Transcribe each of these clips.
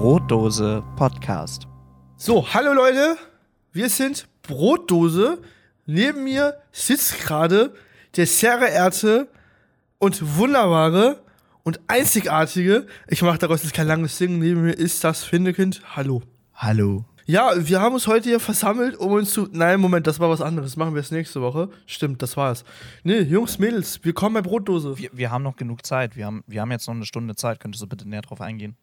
Brotdose Podcast. So, hallo Leute, wir sind Brotdose. Neben mir sitzt gerade der sehr geehrte und wunderbare und einzigartige, ich mache daraus jetzt kein langes Ding, neben mir ist das Findekind. Hallo. Hallo. Ja, wir haben uns heute hier versammelt, um uns zu. Nein, Moment, das war was anderes. Machen wir es nächste Woche. Stimmt, das war's. Nee, Jungs, Mädels, willkommen bei Brotdose. Wir, wir haben noch genug Zeit. Wir haben, wir haben jetzt noch eine Stunde Zeit. Könntest du bitte näher drauf eingehen?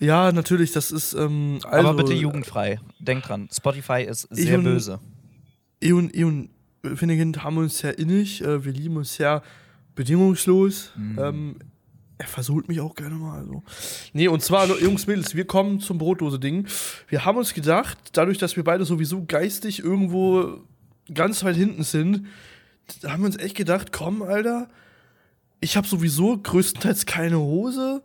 Ja, natürlich, das ist. Ähm, also, Aber bitte jugendfrei. Denk dran, Spotify ist sehr und- böse. Ich und, ich und Finnegan haben uns sehr innig, äh, wir lieben uns sehr bedingungslos. Mhm. Ähm, er versucht mich auch gerne mal. Also. Nee, und zwar, Jungs, Mädels, wir kommen zum Brotdose-Ding. Wir haben uns gedacht, dadurch, dass wir beide sowieso geistig irgendwo ganz weit hinten sind, da haben wir uns echt gedacht, komm, Alter, ich habe sowieso größtenteils keine Hose.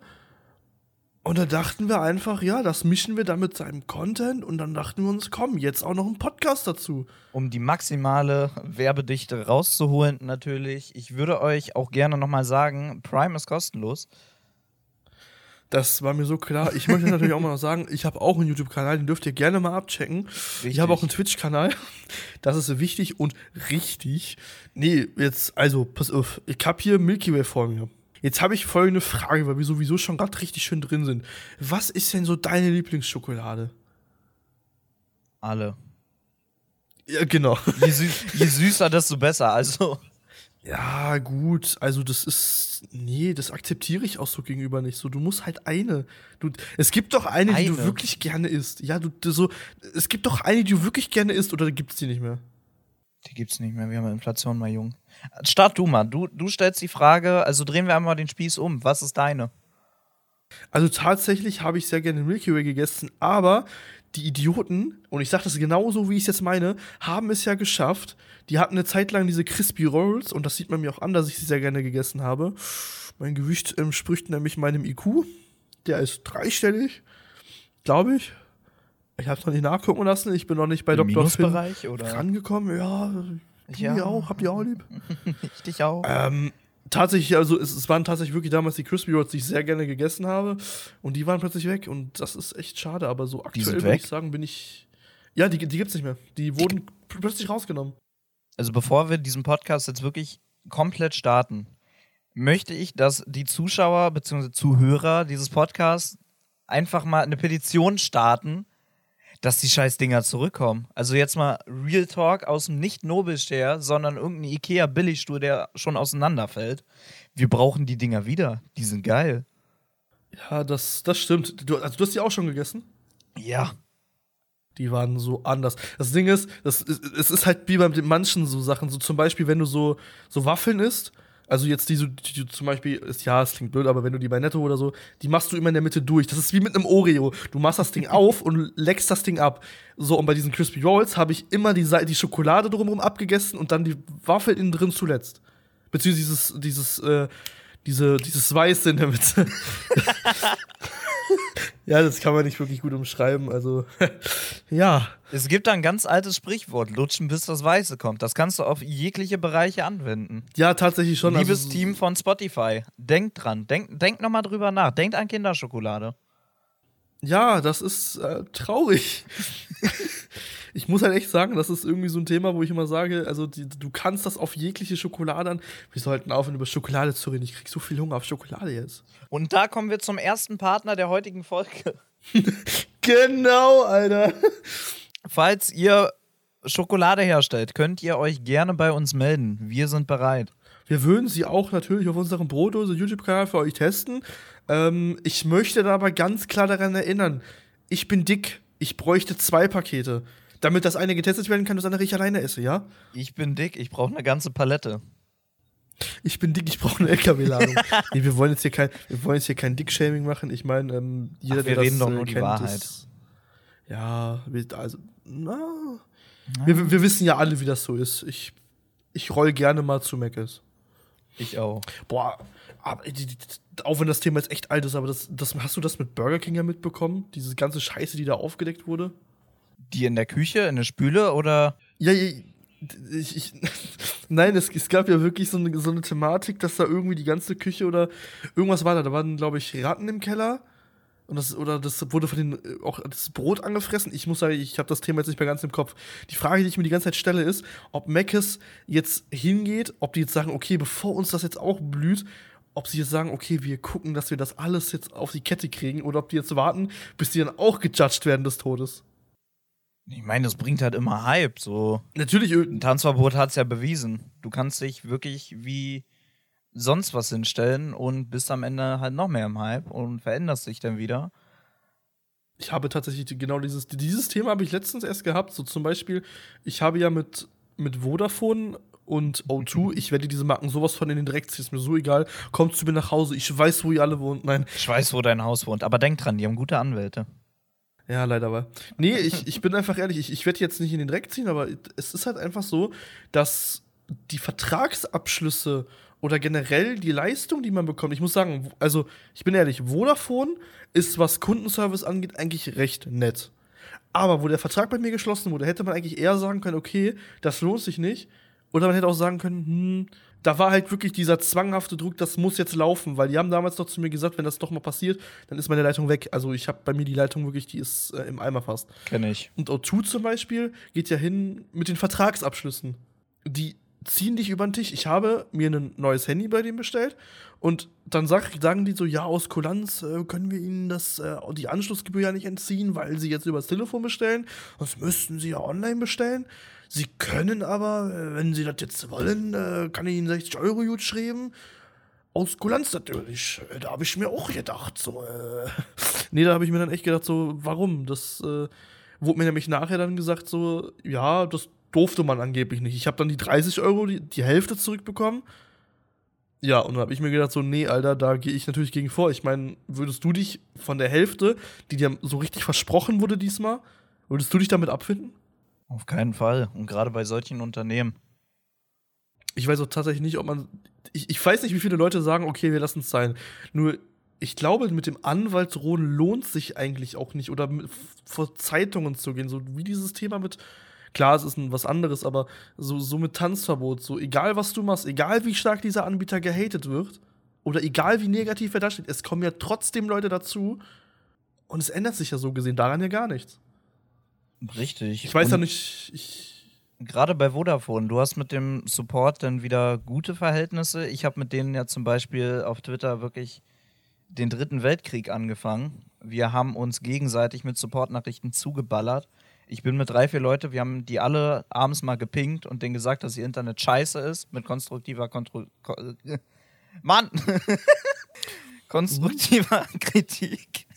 Und da dachten wir einfach, ja, das mischen wir dann mit seinem Content. Und dann dachten wir uns, komm, jetzt auch noch ein Podcast dazu. Um die maximale Werbedichte rauszuholen, natürlich. Ich würde euch auch gerne nochmal sagen, Prime ist kostenlos. Das war mir so klar. Ich möchte natürlich auch mal noch sagen, ich habe auch einen YouTube-Kanal, den dürft ihr gerne mal abchecken. Ich habe auch einen Twitch-Kanal. Das ist wichtig und richtig. Nee, jetzt, also, pass auf. Ich habe hier Milky Way vor mir. Jetzt habe ich folgende Frage, weil wir sowieso schon gerade richtig schön drin sind. Was ist denn so deine Lieblingsschokolade? Alle. Ja, genau. Je, süß, je süßer, desto besser. Also, Ja, gut. Also, das ist. Nee, das akzeptiere ich auch so gegenüber nicht. So, du musst halt eine. Du, es gibt doch eine, die du Eine? wirklich gerne isst. Ja, du, du so. Es gibt doch eine, die du wirklich gerne isst, oder gibt es die nicht mehr? die gibt's nicht mehr. Wir haben Inflation, mein Junge. Start du mal. Du, du stellst die Frage, also drehen wir einmal den Spieß um. Was ist deine? Also, tatsächlich habe ich sehr gerne Milky Way gegessen, aber die Idioten, und ich sage das genauso, wie ich es jetzt meine, haben es ja geschafft. Die hatten eine Zeit lang diese Crispy Rolls, und das sieht man mir auch an, dass ich sie sehr gerne gegessen habe. Mein Gewicht entspricht nämlich meinem IQ. Der ist dreistellig, glaube ich. Ich habe es noch nicht nachgucken lassen. Ich bin noch nicht bei Im Dr. Finn rangekommen. Ja, die Ja. auch. Habt ihr auch lieb? Ich dich auch. Ähm, tatsächlich, also es, es waren tatsächlich wirklich damals die Crispy Rolls, die ich sehr gerne gegessen habe. Und die waren plötzlich weg. Und das ist echt schade. Aber so aktuell würde ich sagen, bin ich. Ja, die, die gibt's nicht mehr. Die wurden pl- plötzlich rausgenommen. Also bevor wir diesen Podcast jetzt wirklich komplett starten, möchte ich, dass die Zuschauer bzw. Zuhörer dieses Podcasts einfach mal eine Petition starten, dass die scheiß Dinger zurückkommen. Also jetzt mal Real Talk aus dem nicht Nobelstern, sondern irgendein Ikea Billigstuhl, der schon auseinanderfällt. Wir brauchen die Dinger wieder. Die sind geil. Ja, das, das stimmt. Du, also, du hast die auch schon gegessen? Ja. Die waren so anders. Das Ding ist, das, ist- es ist halt wie bei den manchen so Sachen. So zum Beispiel, wenn du so, so Waffeln isst, also jetzt die, so, die du zum Beispiel, ist, ja, es klingt blöd, aber wenn du die bei Netto oder so, die machst du immer in der Mitte durch. Das ist wie mit einem Oreo. Du machst das Ding auf und leckst das Ding ab. So, und bei diesen Crispy Rolls habe ich immer die, die Schokolade drumherum abgegessen und dann die Waffel innen drin zuletzt. Beziehungsweise dieses, dieses, äh, diese, dieses Weiße in der Mitte. ja, das kann man nicht wirklich gut umschreiben. Also, ja. Es gibt ein ganz altes Sprichwort, lutschen bis das Weiße kommt. Das kannst du auf jegliche Bereiche anwenden. Ja, tatsächlich schon. Liebes also, Team von Spotify, denkt dran, denkt, denkt nochmal drüber nach. Denkt an Kinderschokolade. Ja, das ist äh, traurig. ich muss halt echt sagen, das ist irgendwie so ein Thema, wo ich immer sage, also die, du kannst das auf jegliche Schokolade an. Wir sollten aufhören, über Schokolade zu reden. Ich krieg so viel Hunger auf Schokolade jetzt. Und da kommen wir zum ersten Partner der heutigen Folge. Genau, Alter. Falls ihr Schokolade herstellt, könnt ihr euch gerne bei uns melden. Wir sind bereit. Wir würden sie auch natürlich auf unserem Brotdose YouTube-Kanal für euch testen. Ähm, ich möchte da aber ganz klar daran erinnern, ich bin dick. Ich bräuchte zwei Pakete. Damit das eine getestet werden kann, das andere ich alleine esse, ja? Ich bin dick, ich brauche eine ganze Palette. Ich bin dick, ich brauche eine LKW-Ladung. nee, wir wollen jetzt hier kein, wir wollen jetzt hier kein Dick-Shaming machen. Ich meine, ähm, jeder, Ach, wir der reden das doch äh, nur die kennt, Wahrheit. Ist, ja, wir, also, na, wir, wir wissen ja alle, wie das so ist. Ich, ich roll gerne mal zu Meckes. Ich auch. Boah, aber, die, die, auch wenn das Thema jetzt echt alt ist, aber das, das, hast du das mit Burger King ja mitbekommen? Diese ganze Scheiße, die da aufgedeckt wurde? Die in der Küche, in der Spüle oder? Ja, ich, ich, nein, es, es gab ja wirklich so eine, so eine Thematik, dass da irgendwie die ganze Küche oder irgendwas war da. Da waren, glaube ich, Ratten im Keller. Und das, oder das wurde von den äh, auch das Brot angefressen. Ich muss sagen, ich habe das Thema jetzt nicht mehr ganz im Kopf. Die Frage, die ich mir die ganze Zeit stelle, ist, ob Meckes jetzt hingeht, ob die jetzt sagen, okay, bevor uns das jetzt auch blüht, ob sie jetzt sagen, okay, wir gucken, dass wir das alles jetzt auf die Kette kriegen, oder ob die jetzt warten, bis die dann auch gejudged werden des Todes. Ich meine, das bringt halt immer Hype. So. Natürlich. Ein Tanzverbot hat es ja bewiesen. Du kannst dich wirklich wie sonst was hinstellen und bist am Ende halt noch mehr im Hype und veränderst dich dann wieder. Ich habe tatsächlich genau dieses, dieses Thema habe ich letztens erst gehabt. So zum Beispiel, ich habe ja mit, mit Vodafone und O2, ich werde diese Marken sowas von in den Dreck ziehen, ist mir so egal. Kommt zu mir nach Hause, ich weiß, wo ihr alle wohnt. Nein. Ich weiß, wo dein Haus wohnt. Aber denk dran, die haben gute Anwälte. Ja, leider aber. Nee, ich, ich bin einfach ehrlich, ich, ich werde jetzt nicht in den Dreck ziehen, aber es ist halt einfach so, dass die Vertragsabschlüsse oder generell die Leistung, die man bekommt. Ich muss sagen, also ich bin ehrlich, Vodafone ist, was Kundenservice angeht, eigentlich recht nett. Aber wo der Vertrag bei mir geschlossen wurde, hätte man eigentlich eher sagen können, okay, das lohnt sich nicht. Oder man hätte auch sagen können, hm, da war halt wirklich dieser zwanghafte Druck, das muss jetzt laufen, weil die haben damals doch zu mir gesagt, wenn das doch mal passiert, dann ist meine Leitung weg. Also ich habe bei mir die Leitung wirklich, die ist äh, im Eimer fast. Kenn ich. Und O2 zum Beispiel geht ja hin mit den Vertragsabschlüssen. Die ziehen dich über den Tisch. Ich habe mir ein neues Handy bei dem bestellt und dann sag, sagen die so, ja, aus Kulanz äh, können wir ihnen das, äh, die Anschlussgebühr ja nicht entziehen, weil sie jetzt übers Telefon bestellen. Das müssten sie ja online bestellen. Sie können aber, äh, wenn sie das jetzt wollen, äh, kann ich ihnen 60 Euro gut schreiben. Aus Kulanz natürlich. Äh, da habe ich mir auch gedacht, so, äh. nee, da habe ich mir dann echt gedacht, so, warum? Das äh, wurde mir nämlich nachher dann gesagt, so, ja, das durfte man angeblich nicht. Ich habe dann die 30 Euro, die, die Hälfte zurückbekommen. Ja, und dann habe ich mir gedacht, so, nee, Alter, da gehe ich natürlich gegen vor. Ich meine, würdest du dich von der Hälfte, die dir so richtig versprochen wurde diesmal, würdest du dich damit abfinden? Auf keinen Fall. Und gerade bei solchen Unternehmen. Ich weiß auch tatsächlich nicht, ob man. Ich, ich weiß nicht, wie viele Leute sagen, okay, wir lassen es sein. Nur, ich glaube, mit dem Anwalt drohen lohnt sich eigentlich auch nicht. Oder mit, vor Zeitungen zu gehen. So wie dieses Thema mit Klar, es ist was anderes, aber so, so mit Tanzverbot, so egal was du machst, egal wie stark dieser Anbieter gehatet wird, oder egal wie negativ er da steht, es kommen ja trotzdem Leute dazu und es ändert sich ja so gesehen daran ja gar nichts. Richtig. Ich weiß und ja nicht, ich. Gerade bei Vodafone, du hast mit dem Support dann wieder gute Verhältnisse. Ich habe mit denen ja zum Beispiel auf Twitter wirklich den dritten Weltkrieg angefangen. Wir haben uns gegenseitig mit Supportnachrichten zugeballert ich bin mit drei, vier Leuten, wir haben die alle abends mal gepinkt und denen gesagt, dass ihr Internet scheiße ist, mit konstruktiver Kontro Ko Mann! konstruktiver Kritik.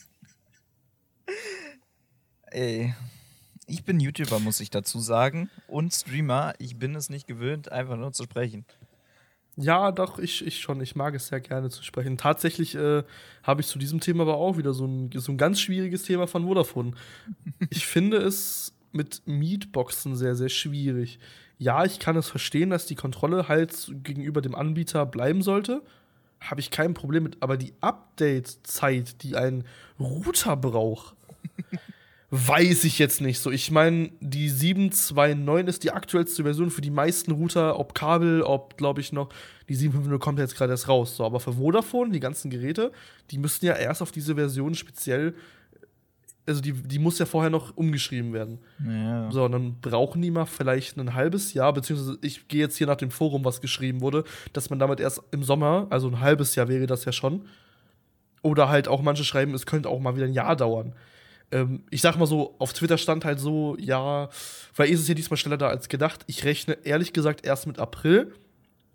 Ey. Ich bin YouTuber, muss ich dazu sagen. Und Streamer. Ich bin es nicht gewöhnt, einfach nur zu sprechen. Ja, doch, ich, ich schon. Ich mag es sehr gerne zu sprechen. Tatsächlich äh, habe ich zu diesem Thema aber auch wieder so ein, so ein ganz schwieriges Thema von Vodafone. ich finde es mit Mietboxen sehr, sehr schwierig. Ja, ich kann es verstehen, dass die Kontrolle halt gegenüber dem Anbieter bleiben sollte. Habe ich kein Problem mit. Aber die Update-Zeit, die ein Router braucht, Weiß ich jetzt nicht so. Ich meine, die 729 ist die aktuellste Version für die meisten Router, ob Kabel, ob, glaube ich, noch. Die 750 kommt jetzt gerade erst raus. So, aber für Vodafone, die ganzen Geräte, die müssten ja erst auf diese Version speziell. Also, die, die muss ja vorher noch umgeschrieben werden. Ja. So, und dann brauchen die mal vielleicht ein halbes Jahr, beziehungsweise ich gehe jetzt hier nach dem Forum, was geschrieben wurde, dass man damit erst im Sommer, also ein halbes Jahr wäre das ja schon. Oder halt auch manche schreiben, es könnte auch mal wieder ein Jahr dauern ähm, ich sag mal so, auf Twitter stand halt so, ja, weil ist es ja diesmal schneller da als gedacht. Ich rechne ehrlich gesagt erst mit April.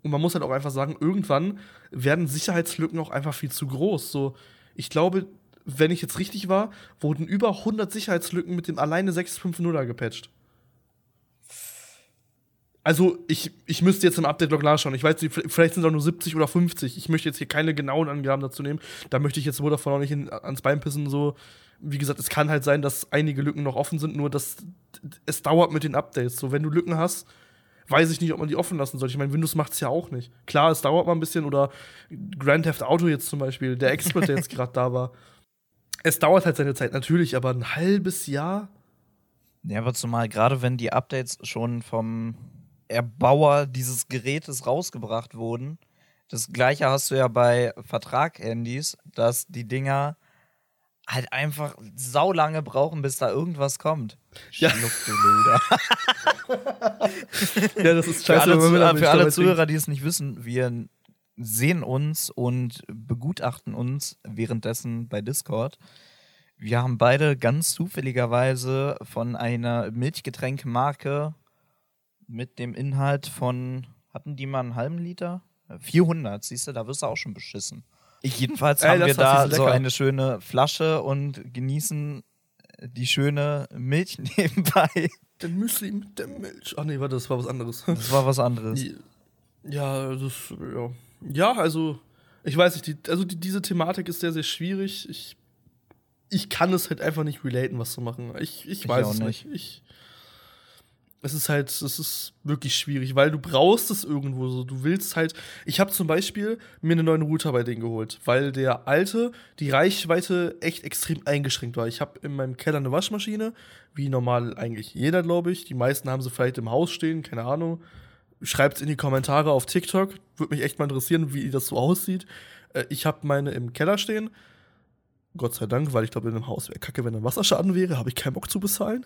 Und man muss halt auch einfach sagen, irgendwann werden Sicherheitslücken auch einfach viel zu groß. So, ich glaube, wenn ich jetzt richtig war, wurden über 100 Sicherheitslücken mit dem alleine 650er gepatcht. Also, ich, ich müsste jetzt im Update-Log nachschauen. Ich weiß, vielleicht sind es auch nur 70 oder 50. Ich möchte jetzt hier keine genauen Angaben dazu nehmen. Da möchte ich jetzt wohl davon auch nicht in, ans Bein pissen, so wie gesagt, es kann halt sein, dass einige Lücken noch offen sind, nur dass es dauert mit den Updates. So, wenn du Lücken hast, weiß ich nicht, ob man die offen lassen soll. Ich meine, Windows macht es ja auch nicht. Klar, es dauert mal ein bisschen oder Grand Theft Auto jetzt zum Beispiel, der Expert, der jetzt gerade da war. Es dauert halt seine Zeit, natürlich, aber ein halbes Jahr. Ja, aber zumal gerade wenn die Updates schon vom Erbauer dieses Gerätes rausgebracht wurden, das gleiche hast du ja bei Vertrag-Handys, dass die Dinger halt einfach saulange brauchen, bis da irgendwas kommt. Ja. Ja, das ist Für scheiße. alle, Zu- damit für alle Zuhörer, die es nicht wissen, wir sehen uns und begutachten uns währenddessen bei Discord. Wir haben beide ganz zufälligerweise von einer Milchgetränkmarke mit dem Inhalt von, hatten die mal einen halben Liter? 400, siehst du, da wirst du auch schon beschissen. Ich jedenfalls Ey, haben wir da so eine schöne Flasche und genießen die schöne Milch nebenbei. Den Müsli mit der Milch. Ach nee, warte, das war was anderes. Das war was anderes. Ja, das, ja. Ja, also, ich weiß nicht, die, also die, diese Thematik ist sehr, sehr schwierig. Ich, ich kann es halt einfach nicht relaten, was zu machen. Ich, ich Ich weiß auch es nicht. nicht. Ich, es ist halt, es ist wirklich schwierig, weil du brauchst es irgendwo so. Du willst halt. Ich habe zum Beispiel mir einen neuen Router bei denen geholt, weil der alte, die Reichweite echt extrem eingeschränkt war. Ich habe in meinem Keller eine Waschmaschine, wie normal eigentlich jeder, glaube ich. Die meisten haben sie vielleicht im Haus stehen, keine Ahnung. Schreibt in die Kommentare auf TikTok. Würde mich echt mal interessieren, wie das so aussieht. Äh, ich habe meine im Keller stehen. Gott sei Dank, weil ich glaube, in einem Haus wäre kacke, wenn ein Wasserschaden wäre. Habe ich keinen Bock zu bezahlen.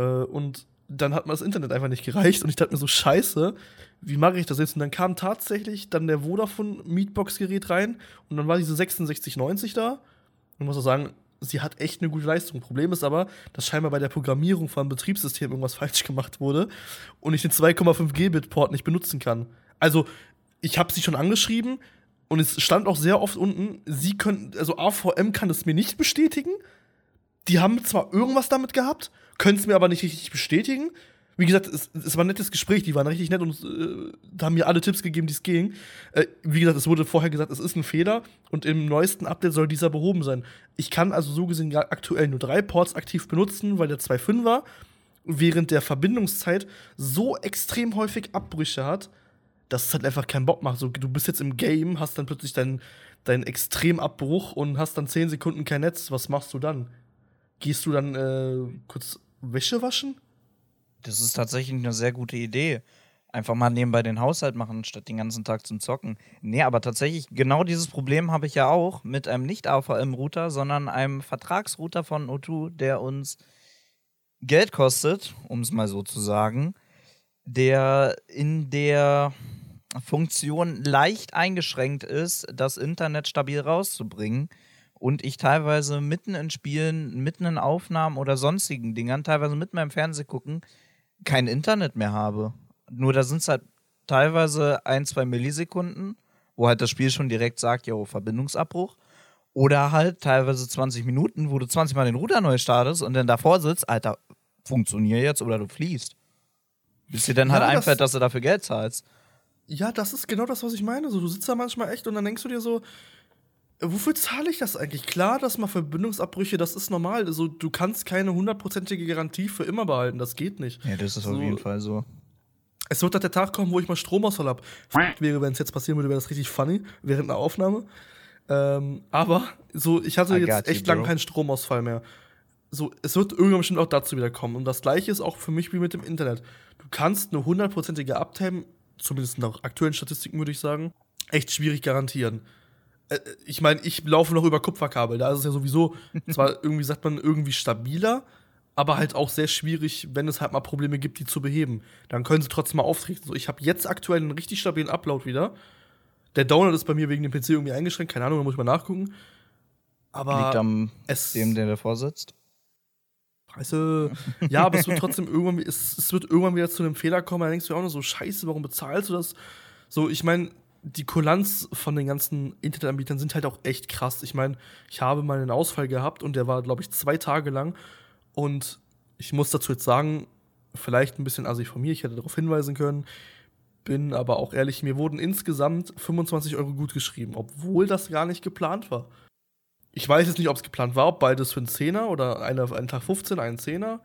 Äh, und dann hat mir das Internet einfach nicht gereicht. Und ich dachte mir so, scheiße, wie mache ich das jetzt? Und dann kam tatsächlich dann der Vodafone Meetbox-Gerät rein. Und dann war diese 6690 da. Und muss auch sagen, sie hat echt eine gute Leistung. Problem ist aber, dass scheinbar bei der Programmierung vom Betriebssystem irgendwas falsch gemacht wurde und ich den 2,5 Gbit-Port nicht benutzen kann. Also, ich habe sie schon angeschrieben und es stand auch sehr oft unten, sie können, also AVM kann es mir nicht bestätigen. Die haben zwar irgendwas damit gehabt, können es mir aber nicht richtig bestätigen. Wie gesagt, es, es war ein nettes Gespräch, die waren richtig nett und äh, haben mir alle Tipps gegeben, die es ging. Äh, wie gesagt, es wurde vorher gesagt, es ist ein Fehler und im neuesten Update soll dieser behoben sein. Ich kann also so gesehen aktuell nur drei Ports aktiv benutzen, weil der 2.5 war, während der Verbindungszeit so extrem häufig Abbrüche hat, dass es halt einfach keinen Bock macht. So, du bist jetzt im Game, hast dann plötzlich deinen deinen Extremabbruch und hast dann 10 Sekunden kein Netz. Was machst du dann? Gehst du dann äh, kurz Wäsche waschen? Das ist tatsächlich eine sehr gute Idee. Einfach mal nebenbei den Haushalt machen, statt den ganzen Tag zum Zocken. Nee, aber tatsächlich, genau dieses Problem habe ich ja auch mit einem nicht-AVM-Router, sondern einem Vertragsrouter von O2, der uns Geld kostet, um es mal so zu sagen, der in der Funktion leicht eingeschränkt ist, das Internet stabil rauszubringen und ich teilweise mitten in Spielen, mitten in Aufnahmen oder sonstigen Dingern, teilweise mit meinem Fernseh gucken, kein Internet mehr habe. Nur da sind es halt teilweise ein, zwei Millisekunden, wo halt das Spiel schon direkt sagt, jo, Verbindungsabbruch. Oder halt teilweise 20 Minuten, wo du 20 Mal den Router neu startest und dann davor sitzt, Alter, funktioniert jetzt oder du fließt. Bis dir dann Ja, halt das- einfällt, dass du dafür Geld zahlst. Ja, das ist genau das, was ich meine. So, du sitzt da manchmal echt und dann denkst du dir so, wofür zahle ich das eigentlich? Klar, dass mal Verbindungsabbrüche, das ist normal. Also, du kannst keine hundertprozentige Garantie für immer behalten. Das geht nicht. Ja, das ist auf jeden Fall so. Es wird halt der Tag kommen, wo ich mal Stromausfall habe. Wäre, wenn es jetzt passieren würde, wäre das richtig funny während einer Aufnahme. Ähm, aber so, ich hatte I jetzt echt lang bro. keinen Stromausfall mehr. So, es wird irgendwann bestimmt auch dazu wieder kommen. Und das gleiche ist auch für mich wie mit dem Internet. Du kannst eine hundertprozentige Uptime, zumindest nach aktuellen Statistiken würde ich sagen, echt schwierig garantieren. Äh, Ich meine, ich laufe noch über Kupferkabel. Da ist es ja sowieso, zwar irgendwie sagt man irgendwie stabiler, aber halt auch sehr schwierig, wenn es halt mal Probleme gibt, die zu beheben. Dann können sie trotzdem mal auftreten. So, ich habe jetzt aktuell einen richtig stabilen Upload wieder. Der Download ist bei mir wegen dem PC irgendwie eingeschränkt. Keine Ahnung, da muss ich mal nachgucken. Aber Liegt am es dem, der davor sitzt. Scheiße. Ja, aber es wird trotzdem irgendwann, es, es wird irgendwann wieder zu einem Fehler kommen. Da denkst du dir auch nur so, Scheiße, warum bezahlst du das? So, ich meine, die Kulanz von den ganzen Internetanbietern sind halt auch echt krass. Ich meine, ich habe mal einen Ausfall gehabt und der war, glaube ich, zwei Tage lang. Und ich muss dazu jetzt sagen, vielleicht ein bisschen assig von mir, ich hätte darauf hinweisen können. Bin aber auch ehrlich, mir wurden insgesamt 25 Euro gut geschrieben, obwohl das gar nicht geplant war. Ich weiß jetzt nicht, ob es geplant war, ob beides für einen Zehner oder einen Tag 15, einen Zehner.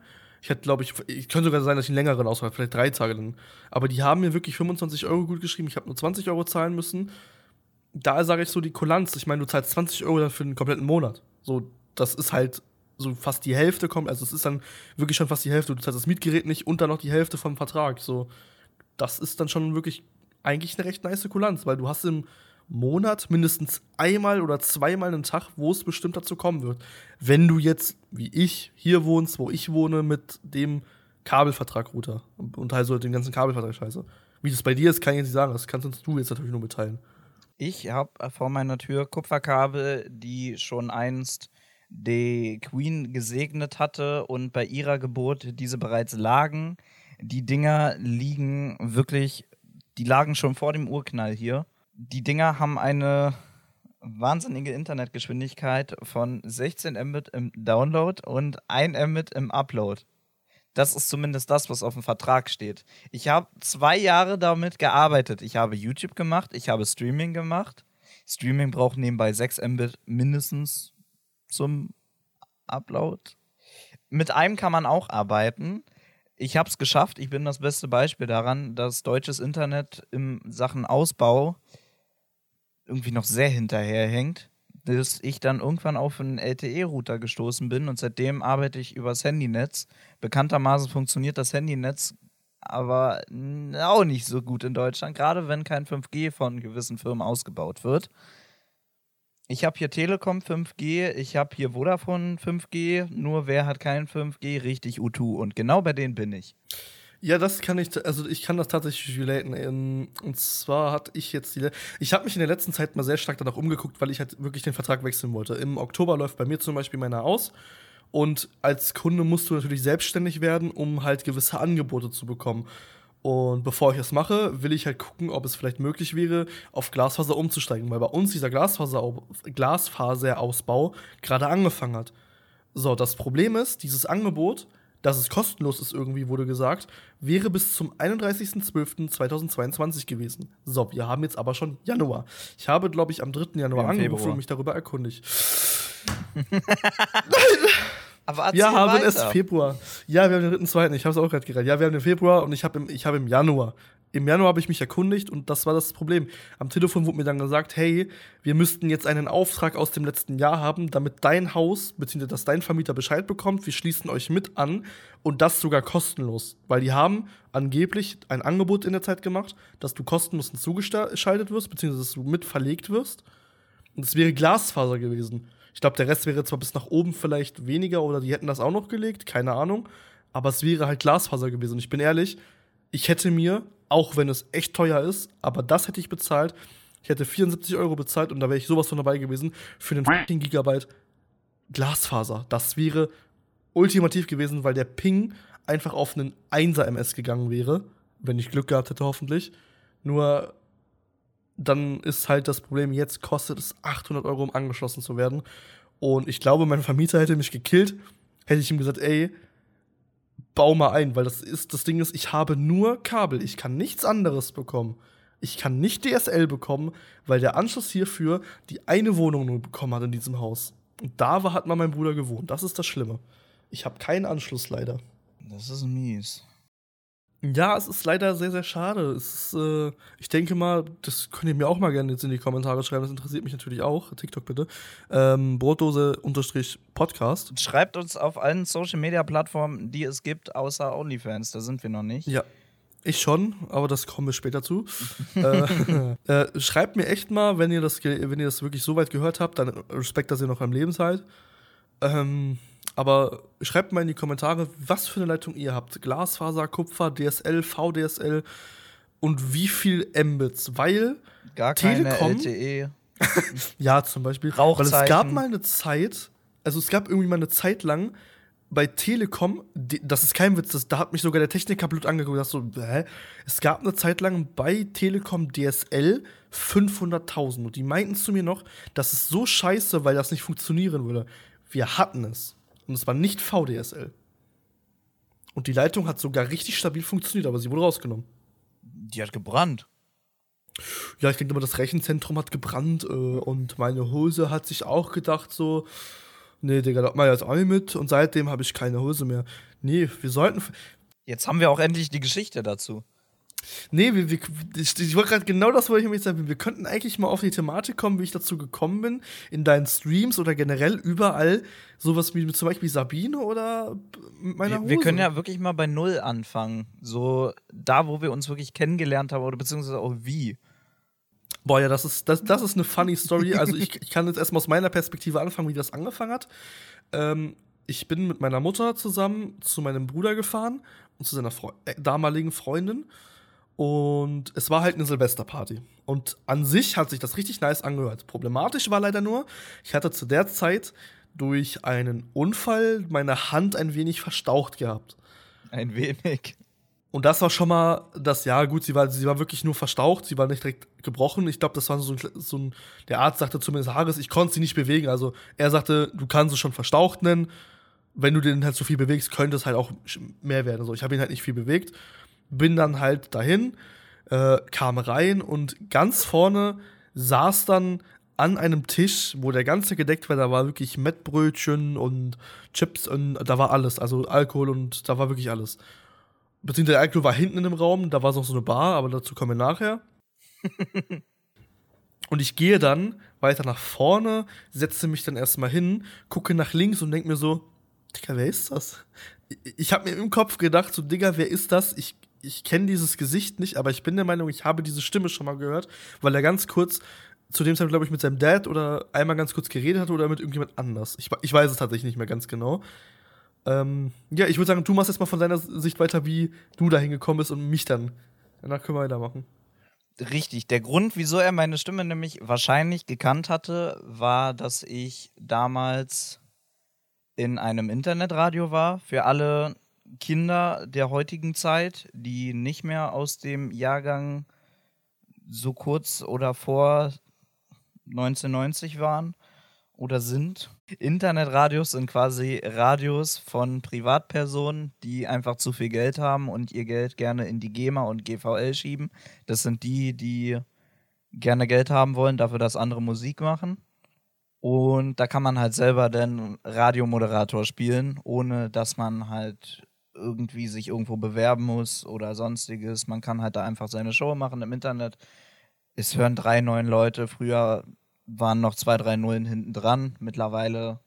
Ich hätte, glaube ich, ich könnte sogar sein, dass ich einen längeren Ausfall, vielleicht drei Tage lang. Aber die haben mir wirklich 25 Euro gut geschrieben. Ich habe nur 20 Euro zahlen müssen. Da sage ich so die Kulanz. Ich meine, du zahlst 20 Euro dann für einen kompletten Monat. So, das ist halt so fast die Hälfte kommt. Also, es ist dann wirklich schon fast die Hälfte. Du zahlst das Mietgerät nicht und dann noch die Hälfte vom Vertrag. So, das ist dann schon wirklich eigentlich eine recht nice Kulanz, weil du hast im Monat mindestens einmal oder zweimal einen Tag, wo es bestimmt dazu kommen wird. Wenn du jetzt, wie ich, hier wohnst, wo ich wohne, mit dem Kabelvertrag-Router und also den ganzen Kabelvertrag-Scheiße. Wie das bei dir ist, kann ich jetzt nicht sagen. Das kannst uns du jetzt natürlich nur mitteilen. Ich habe vor meiner Tür Kupferkabel, die schon einst die Queen gesegnet hatte und bei ihrer Geburt diese bereits lagen. Die Dinger liegen wirklich, die lagen schon vor dem Urknall hier. Die Dinger haben eine wahnsinnige Internetgeschwindigkeit von 16 Mbit im Download und 1 Mbit im Upload. Das ist zumindest das, was auf dem Vertrag steht. Ich habe zwei Jahre damit gearbeitet. Ich habe YouTube gemacht, ich habe Streaming gemacht. Streaming braucht nebenbei 6 Mbit mindestens zum Upload. Mit einem kann man auch arbeiten. Ich habe es geschafft. Ich bin das beste Beispiel daran, dass deutsches Internet in Sachen Ausbau irgendwie noch sehr hinterherhängt bis ich dann irgendwann auf einen LTE-Router gestoßen bin und seitdem arbeite ich übers Handynetz. Bekanntermaßen funktioniert das Handynetz aber auch nicht so gut in Deutschland, gerade wenn kein 5G von gewissen Firmen ausgebaut wird. Ich habe hier Telekom 5G, ich habe hier Vodafone 5G, nur wer hat kein 5G? Richtig U2 und genau bei denen bin ich. Ja, das kann ich, also ich kann das tatsächlich relaten. Ähm, und zwar hatte ich jetzt die, ich habe mich in der letzten Zeit mal sehr stark danach umgeguckt, weil ich halt wirklich den Vertrag wechseln wollte. Im Oktober läuft bei mir zum Beispiel meiner aus. Und als Kunde musst du natürlich selbstständig werden, um halt gewisse Angebote zu bekommen. Und bevor ich das mache, will ich halt gucken, ob es vielleicht möglich wäre, auf Glasfaser umzusteigen, weil bei uns dieser Glasfaser Glasfaserausbau gerade angefangen hat. So, das Problem ist, dieses Angebot dass es kostenlos ist, irgendwie wurde gesagt, wäre bis zum 31.12.2022 gewesen. So, wir haben jetzt aber schon Januar. Ich habe, glaube ich, am 3. Januar angerufen und mich darüber erkundigt. aber wir haben weiter. erst Februar. Ja, wir haben den 3.2. Ich habe es auch gerade geredet. Ja, wir haben den Februar und ich habe im, hab im Januar im Januar habe ich mich erkundigt und das war das Problem. Am Telefon wurde mir dann gesagt, hey, wir müssten jetzt einen Auftrag aus dem letzten Jahr haben, damit dein Haus, beziehungsweise dass dein Vermieter Bescheid bekommt, wir schließen euch mit an und das sogar kostenlos. Weil die haben angeblich ein Angebot in der Zeit gemacht, dass du kostenlos zugeschaltet wirst, beziehungsweise dass du mit verlegt wirst. Und es wäre Glasfaser gewesen. Ich glaube, der Rest wäre zwar bis nach oben vielleicht weniger oder die hätten das auch noch gelegt, keine Ahnung. Aber es wäre halt Glasfaser gewesen. Und ich bin ehrlich, ich hätte mir auch wenn es echt teuer ist, aber das hätte ich bezahlt. Ich hätte 74 Euro bezahlt und da wäre ich sowas von dabei gewesen für den 10 Gigabyte Glasfaser. Das wäre ultimativ gewesen, weil der Ping einfach auf einen 1er MS gegangen wäre, wenn ich Glück gehabt hätte, hoffentlich. Nur dann ist halt das Problem, jetzt kostet es 800 Euro, um angeschlossen zu werden. Und ich glaube, mein Vermieter hätte mich gekillt, hätte ich ihm gesagt, ey, bau mal ein, weil das ist, das Ding ist, ich habe nur Kabel, ich kann nichts anderes bekommen. Ich kann nicht DSL bekommen, weil der Anschluss hierfür die eine Wohnung nur bekommen hat in diesem Haus. Und da war, hat mal mein Bruder gewohnt. Das ist das Schlimme. Ich habe keinen Anschluss leider. Das ist mies. Ja, es ist leider sehr, sehr schade. Es ist, äh, ich denke mal, das könnt ihr mir auch mal gerne jetzt in die Kommentare schreiben. Das interessiert mich natürlich auch. TikTok bitte. Ähm, Brotdose-Podcast. Schreibt uns auf allen Social-Media-Plattformen, die es gibt, außer OnlyFans. Da sind wir noch nicht. Ja. Ich schon, aber das kommen wir später zu. äh, äh, schreibt mir echt mal, wenn ihr das, wenn ihr das wirklich so weit gehört habt, dann Respekt, dass ihr noch am Leben seid. Ähm, aber schreibt mal in die Kommentare, was für eine Leitung ihr habt. Glasfaser, Kupfer, DSL, VDSL und wie viel Mbits. Weil Gar keine Telekom, LTE. ja, zum Beispiel. Weil es gab mal eine Zeit, also es gab irgendwie mal eine Zeit lang bei Telekom, das ist kein Witz, das, da hat mich sogar der Techniker Blut angeguckt, das so, hä? Es gab eine Zeit lang bei Telekom DSL 500.000 und die meinten zu mir noch, das ist so scheiße, weil das nicht funktionieren würde. Wir hatten es. Und es war nicht VDSL. Und die Leitung hat sogar richtig stabil funktioniert, aber sie wurde rausgenommen. Die hat gebrannt. Ja, ich denke immer, das Rechenzentrum hat gebrannt äh, und meine Hose hat sich auch gedacht, so, nee, Digga, das mal jetzt auch nicht mit und seitdem habe ich keine Hose mehr. Nee, wir sollten. Jetzt haben wir auch endlich die Geschichte dazu. Nee, wir, wir, ich, ich wollte gerade genau das wollte ich mir sagen. Wir könnten eigentlich mal auf die Thematik kommen, wie ich dazu gekommen bin, in deinen Streams oder generell überall, sowas wie zum Beispiel Sabine oder meiner Hose. Wir können ja wirklich mal bei Null anfangen. So da, wo wir uns wirklich kennengelernt haben oder beziehungsweise auch wie. Boah, ja, das ist, das, das ist eine funny Story. Also ich, ich kann jetzt erstmal aus meiner Perspektive anfangen, wie das angefangen hat. Ähm, ich bin mit meiner Mutter zusammen zu meinem Bruder gefahren und zu seiner Fre äh, damaligen Freundin. Und es war halt eine Silvesterparty. Und an sich hat sich das richtig nice angehört. Problematisch war leider nur, ich hatte zu der Zeit durch einen Unfall meine Hand ein wenig verstaucht gehabt. Ein wenig. Und das war schon mal das, ja, gut, sie war, sie war wirklich nur verstaucht, sie war nicht direkt gebrochen. Ich glaube, das war so ein, so ein, der Arzt sagte zumindest Haares, ich konnte sie nicht bewegen. Also er sagte, du kannst es schon verstaucht nennen. Wenn du den halt so viel bewegst, könnte es halt auch mehr werden. Also ich habe ihn halt nicht viel bewegt. Bin dann halt dahin, äh, kam rein und ganz vorne saß dann an einem Tisch, wo der ganze gedeckt war, da war wirklich Mettbrötchen und Chips und da war alles, also Alkohol und da war wirklich alles. Beziehungsweise der Alkohol war hinten in dem Raum, da war noch so eine Bar, aber dazu kommen wir nachher. und ich gehe dann weiter nach vorne, setze mich dann erstmal hin, gucke nach links und denke mir so, Digga, wer ist das? Ich, habe mir im Kopf gedacht, so, Digga, wer ist das? Ich, ich kenne dieses Gesicht nicht, aber ich bin der Meinung, ich habe diese Stimme schon mal gehört, weil er ganz kurz zu dem Zeitpunkt, glaube ich, mit seinem Dad oder einmal ganz kurz geredet hat oder mit irgendjemand anders. Ich, ich weiß es tatsächlich nicht mehr ganz genau. Ähm, ja, ich würde sagen, du machst jetzt mal von deiner Sicht weiter, wie du da hingekommen bist und mich dann. Danach können wir weitermachen. Richtig. Der Grund, wieso er meine Stimme nämlich wahrscheinlich gekannt hatte, war, dass ich damals in einem Internetradio war. Für alle Kinder der heutigen Zeit, die nicht mehr aus dem Jahrgang so kurz oder vor 1990 waren oder sind. Internetradios sind quasi Radios von Privatpersonen, die einfach zu viel Geld haben und ihr Geld gerne in die GEMA und GVL schieben. Das sind die, die gerne Geld haben wollen, dafür, dass andere Musik machen. Und da kann man halt selber den Radiomoderator spielen, ohne dass man halt irgendwie sich irgendwo bewerben muss oder sonstiges. Man kann halt da einfach seine Show machen im Internet. Es hören drei, neun Leute. Früher waren noch zwei, drei Nullen hinten dran. Mittlerweile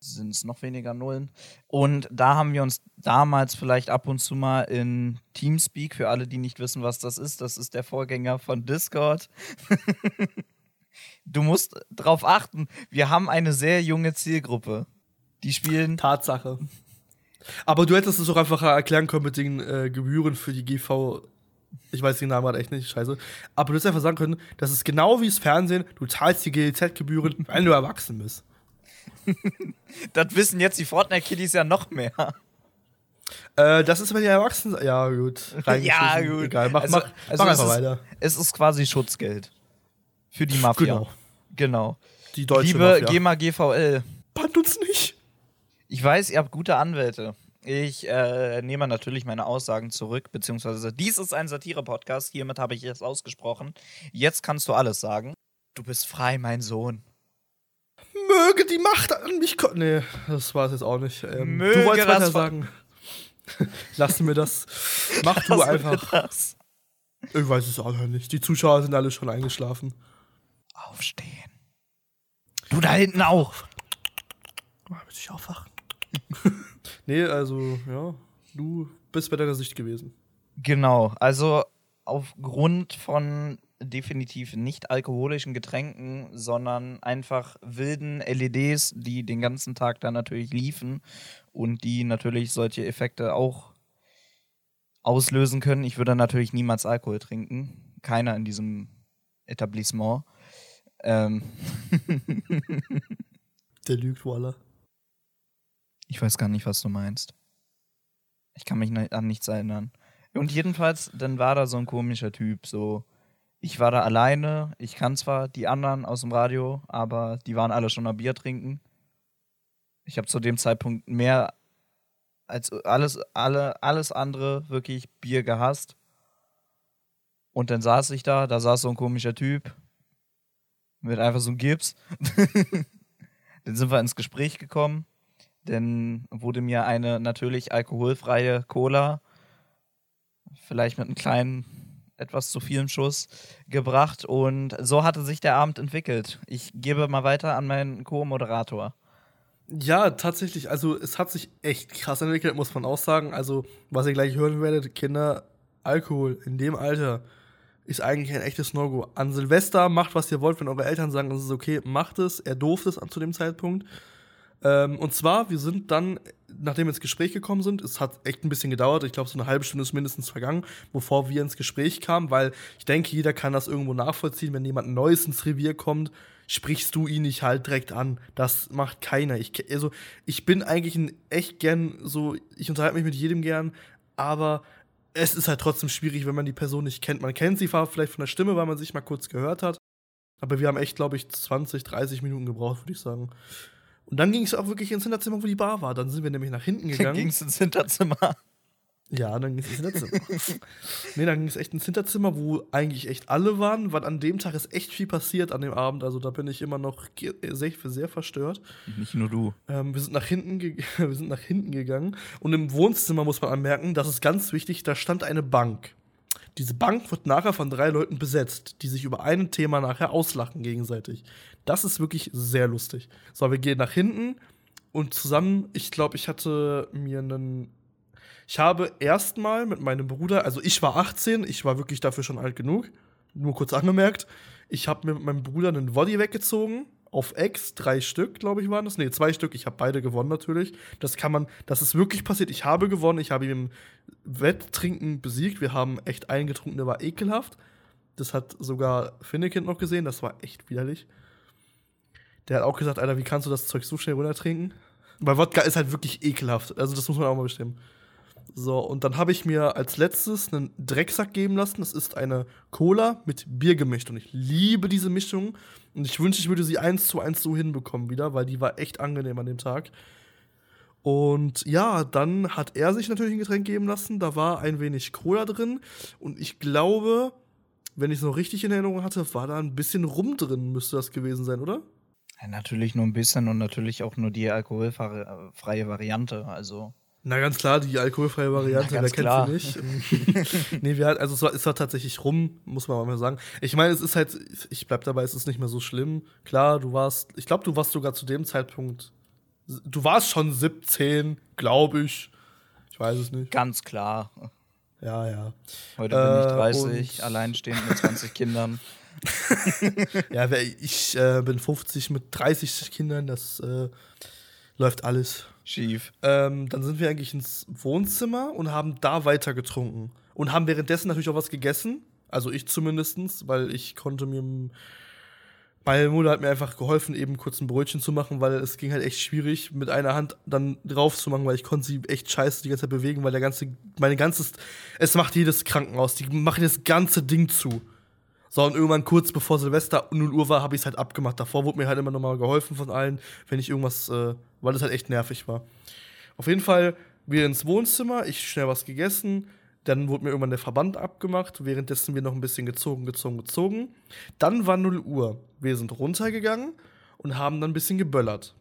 sind es noch weniger Nullen. Und da haben wir uns damals vielleicht ab und zu mal in Teamspeak, für alle, die nicht wissen, was das ist, das ist der Vorgänger von Discord. du musst drauf achten, wir haben eine sehr junge Zielgruppe. Die spielen. Tatsache. Aber du hättest es auch einfach erklären können mit den äh, Gebühren für die GV. Ich weiß den Namen gerade echt nicht, scheiße. Aber du hättest einfach sagen können, das ist genau wie das Fernsehen, du zahlst die GLZ-Gebühren, wenn du erwachsen bist. das wissen jetzt die Fortnite-Kiddies ja noch mehr. Äh, das ist, wenn die erwachsen sind. Ja, gut. ja, gut. Egal, mach, also, mach, also mach einfach ist, weiter. Es ist quasi Schutzgeld. Für die Mafia. Genau. Genau. Die deutsche Liebe Mafia. GEMA GVL. Band uns nicht. Ich weiß, ihr habt gute Anwälte. Ich äh, nehme natürlich meine Aussagen zurück, beziehungsweise dies ist ein Satire-Podcast. Hiermit habe ich es ausgesprochen. Jetzt kannst du alles sagen. Du bist frei, mein Sohn. Möge die Macht an mich kommen. Nee, das war es jetzt auch nicht. Ähm, Möge du wolltest das weiter sagen. Lass mir das. Mach du einfach. Ich weiß es auch noch nicht. Die Zuschauer sind alle schon eingeschlafen. Aufstehen. Du da hinten auch. Mal muss ich aufwachen. nee, also, ja. Du bist bei deiner Sicht gewesen. Genau, also aufgrund von definitiv nicht alkoholischen Getränken, sondern einfach wilden LEDs, die den ganzen Tag dann natürlich liefen und die natürlich solche Effekte auch auslösen können. Ich würde natürlich niemals Alkohol trinken. Keiner in diesem Etablissement. Ähm Der lügt, Waller. Ich weiß gar nicht, was du meinst. Ich kann mich an nichts erinnern. Und jedenfalls, dann war da so ein komischer Typ, so. Ich war da alleine, ich kann zwar die anderen aus dem Radio, aber die waren alle schon ein Bier trinken. Ich habe zu dem Zeitpunkt mehr als alles, alle, alles andere wirklich Bier gehasst. Und dann saß ich da, da saß so ein komischer Typ mit einfach so einem Gips. dann sind wir ins Gespräch gekommen. Dann wurde mir eine natürlich alkoholfreie Cola, vielleicht mit einem kleinen, etwas zu vielen Schuss, gebracht. Und so hatte sich der Abend entwickelt. Ich gebe mal weiter an meinen Co-Moderator. Ja, tatsächlich. Also, es hat sich echt krass entwickelt, muss man auch sagen. Also, was ihr gleich hören werdet, Kinder, Alkohol in dem Alter ist eigentlich ein echtes No-Go. An Silvester macht, was ihr wollt, wenn eure Eltern sagen, es ist okay, macht es. Er durfte es zu dem Zeitpunkt. Ähm, und zwar, wir sind dann, nachdem wir ins Gespräch gekommen sind, es hat echt ein bisschen gedauert, ich glaube, so eine halbe Stunde ist mindestens vergangen, bevor wir ins Gespräch kamen, weil ich denke, jeder kann das irgendwo nachvollziehen, wenn jemand Neues ins Revier kommt, sprichst du ihn nicht halt direkt an. Das macht keiner. Ich, also, ich bin eigentlich ein echt gern so, ich unterhalte mich mit jedem gern, aber es ist halt trotzdem schwierig, wenn man die Person nicht kennt. Man kennt sie vielleicht von der Stimme, weil man sich mal kurz gehört hat. Aber wir haben echt, glaube ich, 20, 30 Minuten gebraucht, würde ich sagen. Und dann ging es auch wirklich ins Hinterzimmer, wo die Bar war. Dann sind wir nämlich nach hinten gegangen. Dann ging es ins Hinterzimmer. Ja, dann ging es ins Hinterzimmer. nee, dann ging es echt ins Hinterzimmer, wo eigentlich echt alle waren, weil an dem Tag ist echt viel passiert an dem Abend. Also da bin ich immer noch sehr, sehr verstört. Nicht nur du. Ähm, wir, sind nach hinten wir sind nach hinten gegangen. Und im Wohnzimmer muss man anmerken, das ist ganz wichtig, da stand eine Bank. Diese Bank wird nachher von drei Leuten besetzt, die sich über ein Thema nachher auslachen gegenseitig. Das ist wirklich sehr lustig. So, wir gehen nach hinten und zusammen, ich glaube, ich hatte mir einen ich habe erstmal mit meinem Bruder, also ich war 18, ich war wirklich dafür schon alt genug, nur kurz angemerkt. Ich habe mir mit meinem Bruder einen Body weggezogen, auf Ex, drei Stück, glaube ich, waren das. Nee, zwei Stück. Ich habe beide gewonnen natürlich. Das kann man, das ist wirklich passiert. Ich habe gewonnen. Ich habe ihn im Wetttrinken besiegt. Wir haben echt eingetrunken, der war ekelhaft. Das hat sogar Finnekind noch gesehen. Das war echt widerlich. Der hat auch gesagt, Alter, wie kannst du das Zeug so schnell runtertrinken? Weil Wodka ist halt wirklich ekelhaft. Also, das muss man auch mal bestimmen. So, und dann habe ich mir als letztes einen Drecksack geben lassen. Das ist eine Cola mit Bier gemischt. Und ich liebe diese Mischung. Und ich wünsche, ich würde sie eins zu eins so hinbekommen wieder, weil die war echt angenehm an dem Tag. Und ja, dann hat er sich natürlich ein Getränk geben lassen. Da war ein wenig Cola drin. Und ich glaube, wenn ich es noch richtig in Erinnerung hatte, war da ein bisschen Rum drin, müsste das gewesen sein, oder? Ja, natürlich nur ein bisschen und natürlich auch nur die alkoholfreie Variante. Also. Na ganz klar, die alkoholfreie Variante, wer kennt sie nicht? nee, wir halt, also es war, es war tatsächlich rum, muss man mal sagen. Ich meine, es ist halt, ich bleib dabei, es ist nicht mehr so schlimm. Klar, du warst, ich glaube, du warst sogar zu dem Zeitpunkt, du warst schon 17, glaube ich. Ich weiß es nicht. Ganz klar. Ja, ja. Heute äh, bin ich 30, alleinstehend mit 20 Kindern. ja, ich äh, bin 50 mit 30 Kindern, das äh, läuft alles. Schief. Ähm, dann sind wir eigentlich ins Wohnzimmer und haben da weiter getrunken. Und haben währenddessen natürlich auch was gegessen. Also ich zumindest, weil ich konnte mir. Meine Mutter hat mir einfach geholfen, eben kurz ein Brötchen zu machen, weil es ging halt echt schwierig, mit einer Hand dann drauf zu machen, weil ich konnte sie echt scheiße die ganze Zeit bewegen, weil der ganze, meine ganzes, es macht jedes Krankenhaus, die machen das ganze Ding zu. So, und irgendwann kurz bevor Silvester 0 Uhr war, habe ich es halt abgemacht. Davor wurde mir halt immer nochmal geholfen von allen, wenn ich irgendwas äh, weil das halt echt nervig war. Auf jeden Fall, wir ins Wohnzimmer, ich schnell was gegessen, dann wurde mir irgendwann der Verband abgemacht, währenddessen wir noch ein bisschen gezogen, gezogen, gezogen. Dann war 0 Uhr. Wir sind runtergegangen und haben dann ein bisschen geböllert.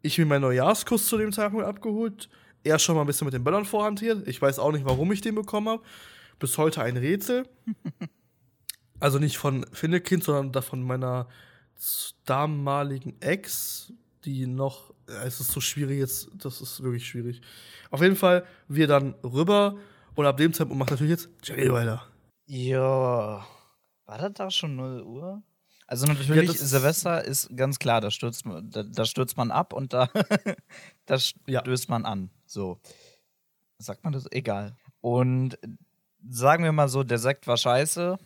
Ich mir meinen Neujahrskuss zu dem Zeitpunkt abgeholt. Er schon mal ein bisschen mit den Böllern vorhantiert. Ich weiß auch nicht, warum ich den bekommen habe. Bis heute ein Rätsel. Also nicht von Finnekind, sondern von meiner damaligen Ex, die noch. Es ist so schwierig jetzt, das ist wirklich schwierig. Auf jeden Fall, wir dann rüber und ab dem Zeitpunkt macht natürlich jetzt Jerry weiter. Ja. War das da schon 0 Uhr? Also natürlich, ja, Silvester ist ganz klar, da stürzt, da, da stürzt man ab und da, da stößt man an. So. Sagt man das? Egal. Und sagen wir mal so, der Sekt war scheiße.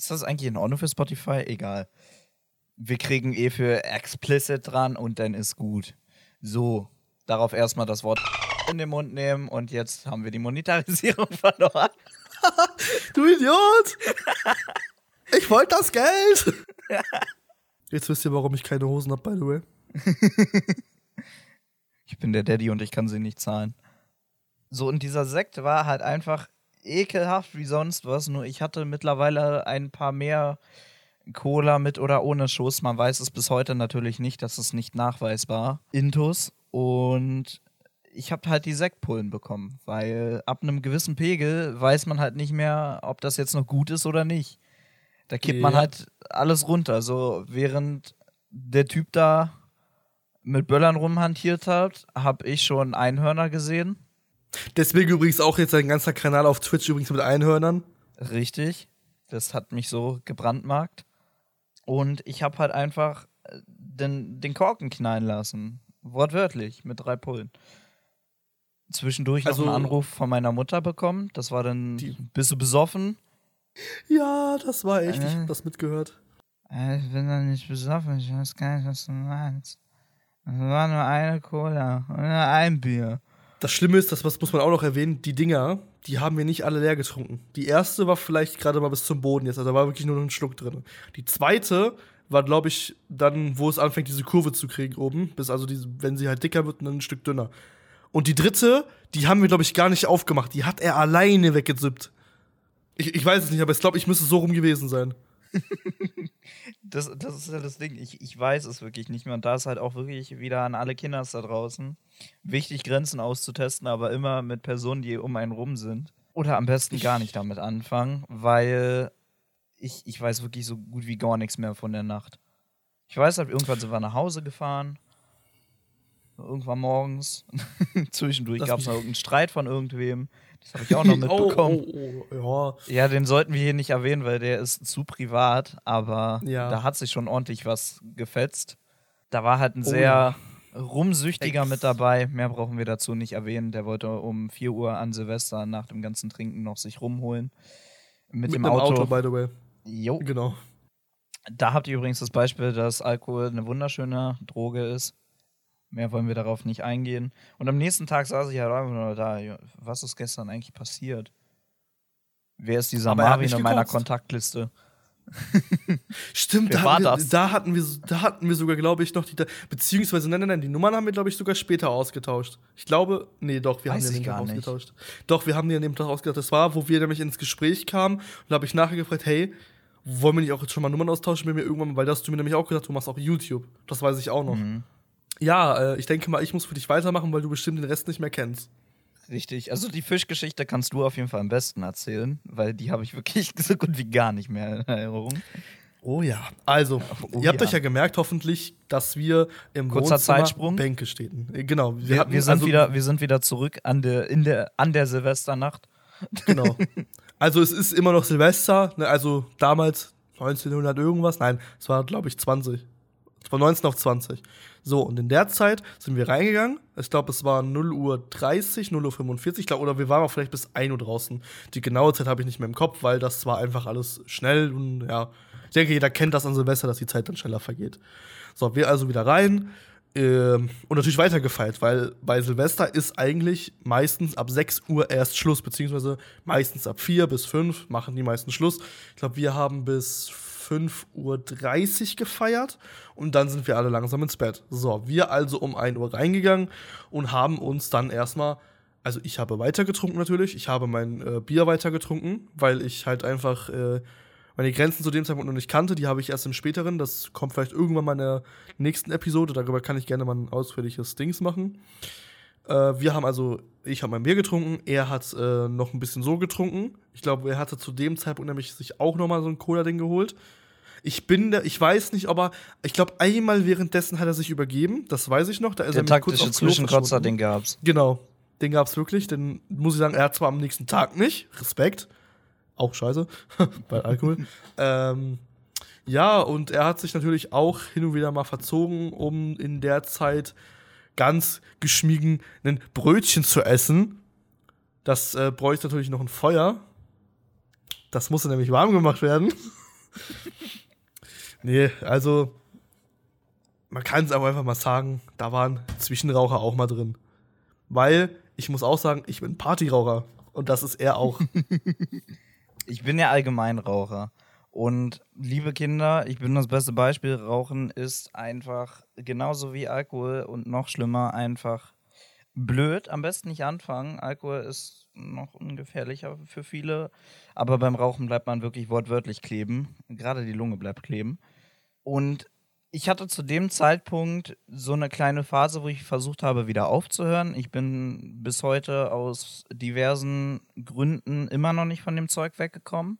Ist das eigentlich in Ordnung für Spotify? Egal wir kriegen eh für explicit dran und dann ist gut. So, darauf erstmal das Wort in den Mund nehmen und jetzt haben wir die Monetarisierung verloren. du Idiot! Ich wollte das Geld! Jetzt wisst ihr, warum ich keine Hosen habe, by the way. ich bin der Daddy und ich kann sie nicht zahlen. So, und dieser Sekt war halt einfach ekelhaft wie sonst was, nur ich hatte mittlerweile ein paar mehr Cola mit oder ohne Schuss. Man weiß es bis heute natürlich nicht, dass es nicht nachweisbar. Intus. Und ich habe halt die Sektpullen bekommen, weil ab einem gewissen Pegel weiß man halt nicht mehr, ob das jetzt noch gut ist oder nicht. Da kippt ja. man halt alles runter. So während der Typ da mit Böllern rumhantiert hat, habe ich schon Einhörner gesehen. Deswegen übrigens auch jetzt ein ganzer Kanal auf Twitch übrigens mit Einhörnern. Richtig. Das hat mich so gebrandmarkt. Und ich habe halt einfach äh, den, den Korken knallen lassen. Wortwörtlich, mit drei Pullen. Zwischendurch Also- noch einen Anruf von meiner Mutter bekommen. Das war dann, Die- bist du besoffen? Ja, das war echt. Ich Äh. hab das mitgehört. Äh, Ich bin doch nicht besoffen, ich weiß gar nicht, was du meinst. Es war nur eine Cola und ein Bier. Das Schlimme ist, das muss man auch noch erwähnen, die Dinger, die haben wir nicht alle leer getrunken. Die erste war vielleicht gerade mal bis zum Boden jetzt, also da war wirklich nur noch ein Schluck drin. Die zweite war, glaube ich, dann, wo es anfängt, diese Kurve zu kriegen oben, bis also diese, wenn sie halt dicker wird, dann ein Stück dünner. Und die dritte, die haben wir, glaube ich, gar nicht aufgemacht. Die hat er alleine weggezippt. Ich, ich weiß es nicht, aber ich glaube, ich müsste so rum gewesen sein. Das, das ist ja das Ding. Ich, ich weiß es wirklich nicht mehr. Und da ist halt auch wirklich wieder an alle Kinders da draußen wichtig, Grenzen auszutesten, aber immer mit Personen, die um einen rum sind. Oder am besten gar nicht damit anfangen, weil ich, ich weiß wirklich so gut wie gar nichts mehr von der Nacht. Ich weiß halt, irgendwann sind wir nach Hause gefahren. Irgendwann morgens. Zwischendurch gab es noch irgendeinen Streit von irgendwem. Das habe ich auch noch mitbekommen. Oh, oh, oh, Ja, den sollten wir hier nicht erwähnen, weil der ist zu privat, aber Ja. da hat sich schon ordentlich was gefetzt. Da war halt ein Oh sehr ja. rumsüchtiger Ex. mit dabei. Mehr brauchen wir dazu nicht erwähnen. Der wollte um 4 Uhr an Silvester nach dem ganzen Trinken noch sich rumholen. Mit, Mit dem Auto. Auto, by the way. jo. Genau. Da habt ihr übrigens das Beispiel, dass Alkohol eine wunderschöne Droge ist. Mehr wollen wir darauf nicht eingehen. Und am nächsten Tag saß ich halt einfach nur da. Was ist gestern eigentlich passiert? Wer ist dieser Aber er Marvin in meiner. Kontaktliste? Stimmt, da hatten, wir, da hatten wir, da hatten wir sogar, glaube ich, noch die, beziehungsweise, nein, nein, nein, die Nummern haben wir, glaube ich, sogar später ausgetauscht. Ich glaube, nee, doch, wir Weiß haben die an dem Tag ausgetauscht. Doch, wir haben die an dem Tag ausgetauscht. Das war, wo wir nämlich ins Gespräch kamen und da habe ich nachher gefragt, hey, wollen wir nicht auch jetzt schon mal Nummern austauschen mit mir irgendwann, weil das hast du mir nämlich auch gesagt, du machst auch YouTube. Das weiß ich auch noch. Mhm. Ja, äh, ich denke mal, ich muss für dich weitermachen, weil du bestimmt den Rest nicht mehr kennst. Richtig. Also die Fischgeschichte kannst du auf jeden Fall am besten erzählen, weil die habe ich wirklich so gut wie gar nicht mehr in Erinnerung. Oh ja. Also, Oh ihr habt ja. euch ja gemerkt, hoffentlich, dass wir im Kurzer Wohnzimmer Zeitsprung. Bänke stehen. Äh, Genau. Wir, hatten- wir, sind also- wieder, wir sind wieder zurück an der, in der, an der Silvesternacht. Genau. Also es ist immer noch Silvester, ne, also damals 1900 irgendwas, nein, es war glaube ich 20. Es war 19 auf 20. So, und in der Zeit sind wir reingegangen. Ich glaube, es war 0 Uhr 30, 0 Uhr 45, ich glaub, oder wir waren auch vielleicht bis 1 Uhr draußen. Die genaue Zeit habe ich nicht mehr im Kopf, weil das war einfach alles schnell und ja. Ich denke, jeder kennt das an Silvester, dass die Zeit dann schneller vergeht. So, wir also wieder rein. Ähm, und natürlich weitergefeiert, weil bei Silvester ist eigentlich meistens ab 6 Uhr erst Schluss, beziehungsweise meistens ab 4 bis 5 machen die meisten Schluss. Ich glaube, wir haben bis 5.30 Uhr gefeiert und dann sind wir alle langsam ins Bett. So, wir also um 1 Uhr reingegangen und haben uns dann erstmal, also ich habe weitergetrunken natürlich, ich habe mein äh, Bier weitergetrunken, weil ich halt einfach äh, meine Grenzen zu dem Zeitpunkt noch nicht kannte, die habe ich erst im späteren. Das kommt vielleicht irgendwann mal in der nächsten Episode. Darüber kann ich gerne mal ein ausführliches Dings machen. Äh, wir haben also, ich habe mein Bier getrunken, er hat äh, noch ein bisschen so getrunken. Ich glaube, er hatte zu dem Zeitpunkt nämlich sich auch noch mal so ein Cola-Ding geholt. Ich bin der, ich weiß nicht, ob er, ich glaube, einmal währenddessen hat er sich übergeben. Das weiß ich noch. Da ist Der er taktische Zwischenkotzer, den gab's. Genau, den gab's wirklich. Den muss ich sagen, er hat zwar am nächsten Tag nicht, Respekt, auch scheiße, bei Alkohol. ähm, ja, und er hat sich natürlich auch hin und wieder mal verzogen, um in der Zeit ganz geschmiegen ein Brötchen zu essen. Das äh, bräuchte natürlich noch ein Feuer. Das musste nämlich warm gemacht werden. nee, also man kann es aber einfach mal sagen, da waren Zwischenraucher auch mal drin. Weil ich muss auch sagen, ich bin Partyraucher und das ist er auch. Ich bin ja Allgemeinraucher. Und liebe Kinder, ich bin das beste Beispiel. Rauchen ist einfach genauso wie Alkohol und noch schlimmer einfach blöd. Am besten nicht anfangen. Alkohol ist noch ungefährlicher für viele. Aber beim Rauchen bleibt man wirklich wortwörtlich kleben. Gerade die Lunge bleibt kleben. Und ich hatte zu dem Zeitpunkt so eine kleine Phase, wo ich versucht habe, wieder aufzuhören. Ich bin bis heute aus diversen Gründen immer noch nicht von dem Zeug weggekommen.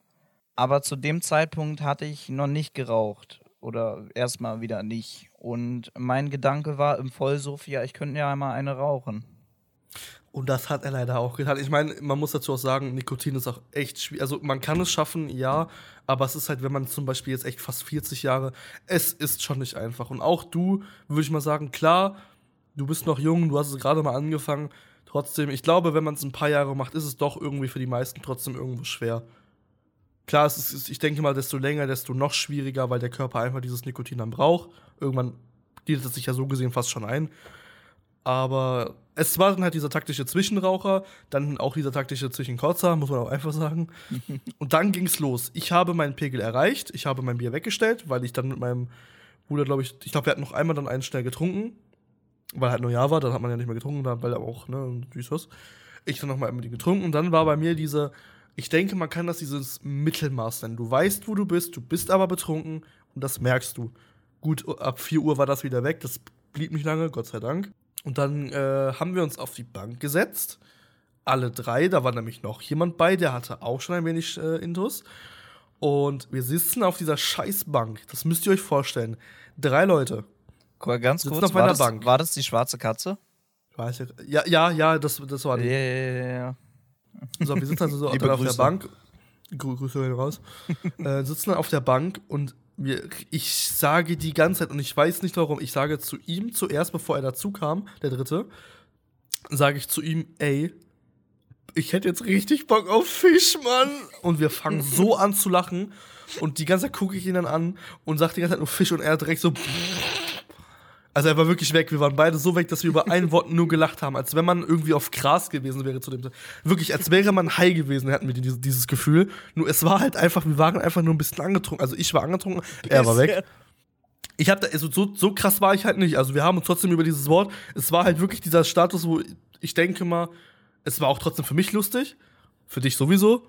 Aber zu dem Zeitpunkt hatte ich noch nicht geraucht. Oder erstmal wieder nicht. Und mein Gedanke war im Vollsuff, ja, ich könnte ja einmal eine rauchen. Und das hat er leider auch getan. Ich meine, man muss dazu auch sagen, Nikotin ist auch echt schwierig. Also man kann es schaffen, ja, aber es ist halt, wenn man zum Beispiel jetzt echt fast 40 Jahre, es ist schon nicht einfach. Und auch du, würde ich mal sagen, klar, du bist noch jung, du hast es gerade mal angefangen. Trotzdem, ich glaube, wenn man es ein paar Jahre macht, ist es doch irgendwie für die meisten trotzdem irgendwo schwer. Klar, es ist, ich denke mal, desto länger, desto noch schwieriger, weil der Körper einfach dieses Nikotin dann braucht. Irgendwann gliedert es sich ja so gesehen fast schon ein. Aber es war dann halt dieser taktische Zwischenraucher, dann auch dieser taktische Zwischenkotzer, muss man auch einfach sagen. Und dann ging's los. Ich habe meinen Pegel erreicht, ich habe mein Bier weggestellt, weil ich dann mit meinem Bruder, glaube ich, ich glaube, wir hatten noch einmal dann einen schnell getrunken, weil halt Neujahr war, dann hat man ja nicht mehr getrunken, weil er auch, ne, ist was. Ich dann noch mal einmal die getrunken und dann war bei mir diese, ich denke, man kann das dieses Mittelmaß nennen. Du weißt, wo du bist, du bist aber betrunken und das merkst du. Gut, ab 4 Uhr war das wieder weg, das blieb nicht lange, Gott sei Dank. Und dann äh, haben wir uns auf die Bank gesetzt. Alle drei, da war nämlich noch jemand bei, der hatte auch schon ein wenig äh, Intus. Und wir sitzen auf dieser Scheißbank. Das müsst ihr euch vorstellen. Drei Leute. Ganz kurz, auf war, das, Bank. war das die schwarze Katze? Weiß ich. Ja, ja, ja, das, das war die. Ja, ja, ja. So, wir sitzen also so auf der Bank. Grüße raus. äh, sitzen auf der Bank und wir, ich sage die ganze Zeit, und ich weiß nicht warum, ich sage zu ihm zuerst, bevor er dazu kam, der dritte, sage ich zu ihm, ey, ich hätte jetzt richtig Bock auf Fisch, Mann. Und wir fangen so an zu lachen. Und die ganze Zeit gucke ich ihn dann an und sage die ganze Zeit nur Fisch und er direkt so. Also er war wirklich weg. Wir waren beide so weg, dass wir über ein Wort nur gelacht haben, als wenn man irgendwie auf Gras gewesen wäre zu dem Zeit. Wirklich, als wäre man high gewesen, hatten wir dieses, dieses Gefühl. Nur es war halt einfach, wir waren einfach nur ein bisschen angetrunken. Also ich war angetrunken, er war weg. Ich hab da, also so, so krass war ich halt nicht. Also wir haben uns trotzdem über dieses Wort, es war halt wirklich dieser Status, wo ich denke mal, es war auch trotzdem für mich lustig. Für dich sowieso.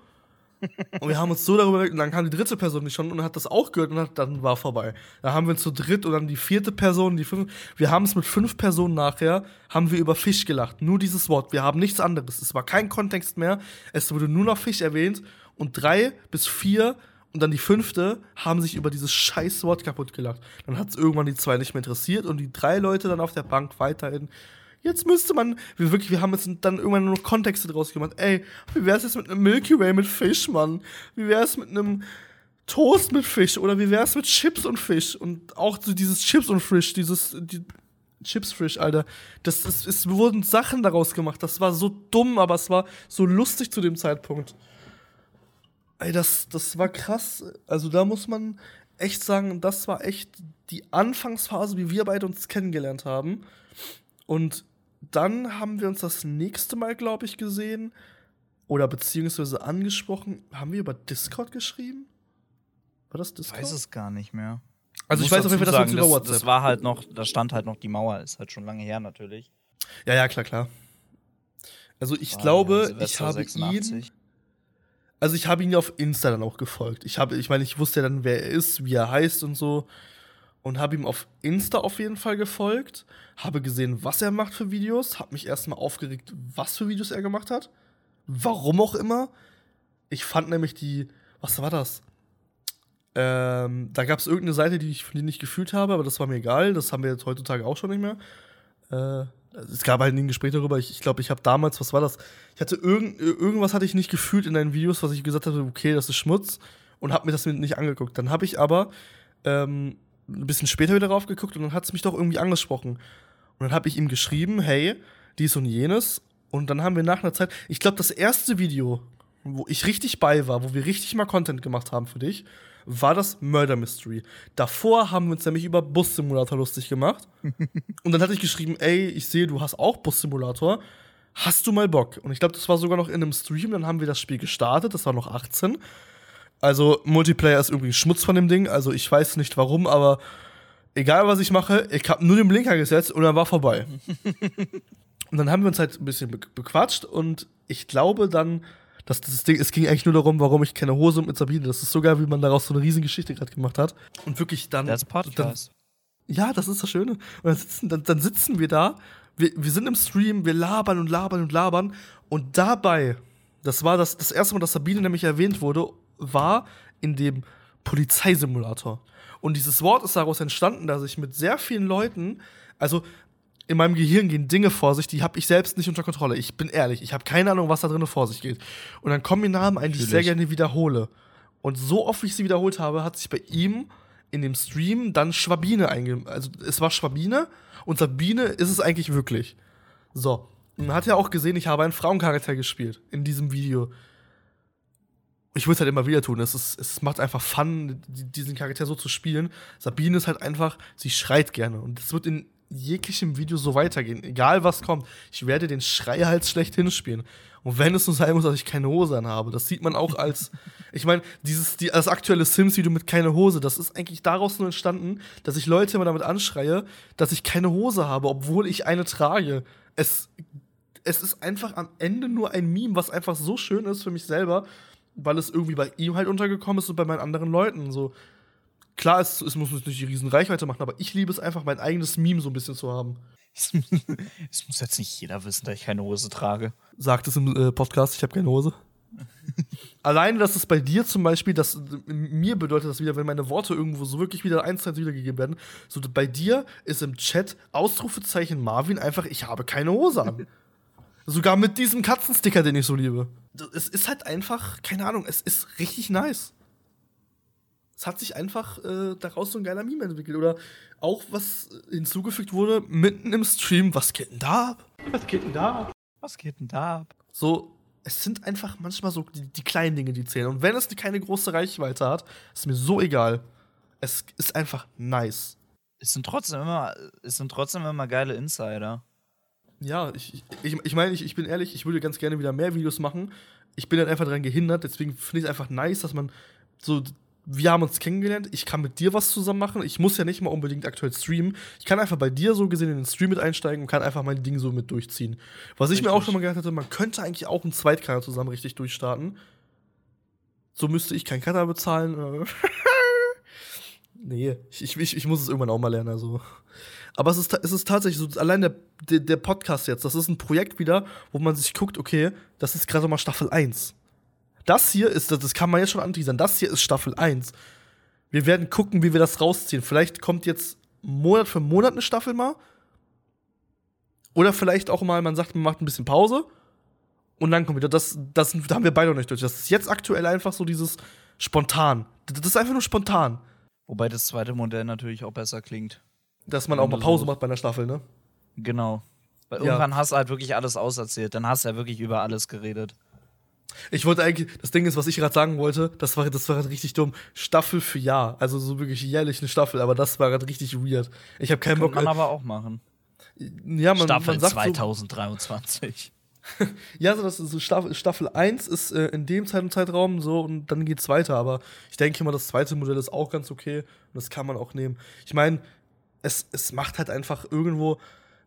Und wir haben uns so darüber und dann kam die dritte Person nicht schon und hat das auch gehört und hat, dann war vorbei. Da haben wir zu dritt und dann die vierte Person, die fünf. Wir haben es mit fünf Personen nachher, haben wir über Fisch gelacht. Nur dieses Wort. Wir haben nichts anderes. Es war kein Kontext mehr. Es wurde nur noch Fisch erwähnt und drei bis vier und dann die fünfte haben sich über dieses scheiß Wort kaputt gelacht. Dann hat es irgendwann die zwei nicht mehr interessiert und die drei Leute dann auf der Bank weiterhin Jetzt müsste man, wir wirklich, wir haben jetzt dann irgendwann nur noch Kontexte draus gemacht. Ey, wie wär's jetzt mit einem Milky Way mit Fisch, Mann? Wie wär's mit einem Toast mit Fisch? Oder wie wär's mit Chips und Fisch? Und auch so dieses Chips und Fisch, dieses, die Chips Fish, Alter. Das, das, es wurden Sachen daraus gemacht. Das war so dumm, aber es war so lustig zu dem Zeitpunkt. Ey, das, das war krass. Also da muss man echt sagen, das war echt die Anfangsphase, wie wir beide uns kennengelernt haben. Und dann haben wir uns das nächste Mal, glaube ich, gesehen oder beziehungsweise angesprochen. Haben wir über Discord geschrieben? War das Discord? Ich weiß es gar nicht mehr. Also ich weiß auf jeden Fall, dass wir über WhatsApp. Das war halt noch, da stand halt noch die Mauer, ist halt schon lange her natürlich. Ja, ja, klar, klar. Also ich war glaube, ich habe 86. ihn. Also ich habe ihn ja auf Insta dann auch gefolgt. Ich habe, ich meine, ich wusste ja dann, wer er ist, wie er heißt und so und habe ihm auf Insta auf jeden Fall gefolgt, habe gesehen, was er macht für Videos, habe mich erstmal aufgeregt, was für Videos er gemacht hat. Warum auch immer. Ich fand nämlich die, was war das? Ähm, da gab es irgendeine Seite, die ich, die nicht gefühlt habe, aber das war mir egal. Das haben wir jetzt heutzutage auch schon nicht mehr. Äh, es gab halt ein Gespräch darüber. Ich glaube, ich, glaub, ich habe damals, was war das? Ich hatte irgend, irgendwas hatte ich nicht gefühlt in deinen Videos, was ich gesagt habe, okay, das ist Schmutz und habe mir das nicht angeguckt. Dann habe ich aber ähm, ein bisschen später wieder drauf geguckt und dann hat es mich doch irgendwie angesprochen. Und dann habe ich ihm geschrieben, hey, dies und jenes. Und dann haben wir nach einer Zeit, ich glaube, das erste Video, wo ich richtig bei war, wo wir richtig mal Content gemacht haben für dich, war das Murder Mystery. Davor haben wir uns nämlich über Bus-Simulator lustig gemacht. und dann hatte ich geschrieben, ey, ich sehe, du hast auch Bus-Simulator. Hast du mal Bock? Und ich glaube, das war sogar noch in einem Stream. Dann haben wir das Spiel gestartet. Das war noch 18. Also Multiplayer ist übrigens Schmutz von dem Ding. Also ich weiß nicht warum, aber egal was ich mache, ich habe nur den Blinker gesetzt und dann war vorbei. und dann haben wir uns halt ein bisschen be bequatscht und ich glaube dann, dass das Ding, es ging eigentlich nur darum, warum ich keine Hose mit Sabine. Das ist so geil, wie man daraus so eine riesige Geschichte gerade gemacht hat. Und wirklich dann. Das Podcast. Dann, ja, das ist das Schöne. Und dann sitzen, dann, dann sitzen wir da, wir, wir sind im Stream, wir labern und labern und labern. Und dabei, das war das, das erste Mal, dass Sabine nämlich erwähnt wurde war in dem Polizeisimulator. Und dieses Wort ist daraus entstanden, dass ich mit sehr vielen Leuten, also in meinem Gehirn gehen Dinge vor sich, die habe ich selbst nicht unter Kontrolle. Ich bin ehrlich, ich habe keine Ahnung, was da drin vor sich geht. Und dann kommen mir Namen ein, die ich sehr gerne wiederhole. Und so oft wie ich sie wiederholt habe, hat sich bei ihm in dem Stream dann Schwabine einge... Also es war Schwabine und Sabine ist es eigentlich wirklich. So. Man hat ja auch gesehen, ich habe einen Frauencharakter gespielt in diesem Video. Ich würde es halt immer wieder tun. Es, ist, es macht einfach Fun, diesen Charakter so zu spielen. Sabine ist halt einfach, sie schreit gerne. Und es wird in jeglichem Video so weitergehen. Egal was kommt. Ich werde den Schreihals schlecht hinspielen. Und wenn es nur sein muss, dass ich keine Hose anhabe, das sieht man auch als. ich meine, dieses die, das aktuelle Sims-Video mit keine Hose, das ist eigentlich daraus nur entstanden, dass ich Leute immer damit anschreie, dass ich keine Hose habe, obwohl ich eine trage. Es, es ist einfach am Ende nur ein Meme, was einfach so schön ist für mich selber, weil es irgendwie bei ihm halt untergekommen ist und bei meinen anderen Leuten. So, klar, es, es muss nicht die riesen Reichweite machen, aber ich liebe es einfach, mein eigenes Meme so ein bisschen zu haben. Es muss jetzt nicht jeder wissen, dass ich keine Hose trage. Sagt es im äh, Podcast, ich habe keine Hose. Alleine, dass es bei dir zum Beispiel, das mir bedeutet das wieder, wenn meine Worte irgendwo so wirklich wieder eins zu eins wiedergegeben werden. So bei dir ist im Chat Ausrufezeichen Marvin einfach, ich habe keine Hose an. Sogar mit diesem Katzensticker, den ich so liebe. Es ist halt einfach, keine Ahnung, es ist richtig nice. Es hat sich einfach äh, daraus so ein geiler Meme entwickelt. Oder auch was hinzugefügt wurde, mitten im Stream, was geht denn da ab? Was geht denn da ab? Was geht denn da ab? So, es sind einfach manchmal so die, die kleinen Dinge, die zählen. Und wenn es keine große Reichweite hat, ist mir so egal. Es ist einfach nice. Es sind trotzdem immer, es sind trotzdem immer geile Insider. Ja, ich, ich, ich meine, ich, ich bin ehrlich, ich würde ganz gerne wieder mehr Videos machen. Ich bin halt einfach daran gehindert, deswegen finde ich es einfach nice, dass man so wir haben uns kennengelernt, ich kann mit dir was zusammen machen. Ich muss ja nicht mal unbedingt aktuell streamen. Ich kann einfach bei dir so gesehen in den Stream mit einsteigen und kann einfach mein Ding so mit durchziehen. Was ich mir auch schon mal gedacht hatte, man könnte eigentlich auch einen Zweitkanal zusammen richtig durchstarten. So müsste ich keinen Cutter bezahlen. nee, ich, ich, ich muss es irgendwann auch mal lernen. Also. Aber es ist, es ist tatsächlich so, allein der, der, der Podcast jetzt, das ist ein Projekt wieder, wo man sich guckt, okay, das ist gerade mal Staffel 1 das hier ist, das kann man ja schon anteasern, das hier ist Staffel 1. Wir werden gucken, wie wir das rausziehen. Vielleicht kommt jetzt Monat für Monat eine Staffel mal. Oder vielleicht auch mal, man sagt, man macht ein bisschen Pause. Und dann kommt wieder. Das, das, das haben wir beide noch nicht durch. Das ist jetzt aktuell einfach so dieses spontan. Das ist einfach nur spontan. Wobei das zweite Modell natürlich auch besser klingt. Dass man auch mal Pause macht bei einer Staffel, ne? Genau. Weil ja. irgendwann hast du halt wirklich alles auserzählt. Dann hast du ja wirklich über alles geredet. Ich wollte eigentlich, das Ding ist, was ich gerade sagen wollte, das war, das war gerade richtig dumm. Staffel für Jahr. Also so wirklich jährlich eine Staffel, aber das war gerade richtig weird. Ich habe keinen Bock. Kann man aber auch machen. Ja, man, Staffel man sagt 2023. So, ja, so, das ist so Staffel, Staffel 1 ist äh, in dem Zeit und Zeitraum so und dann geht's weiter. Aber ich denke mal, das zweite Modell ist auch ganz okay und das kann man auch nehmen. Ich meine, es, es macht halt einfach irgendwo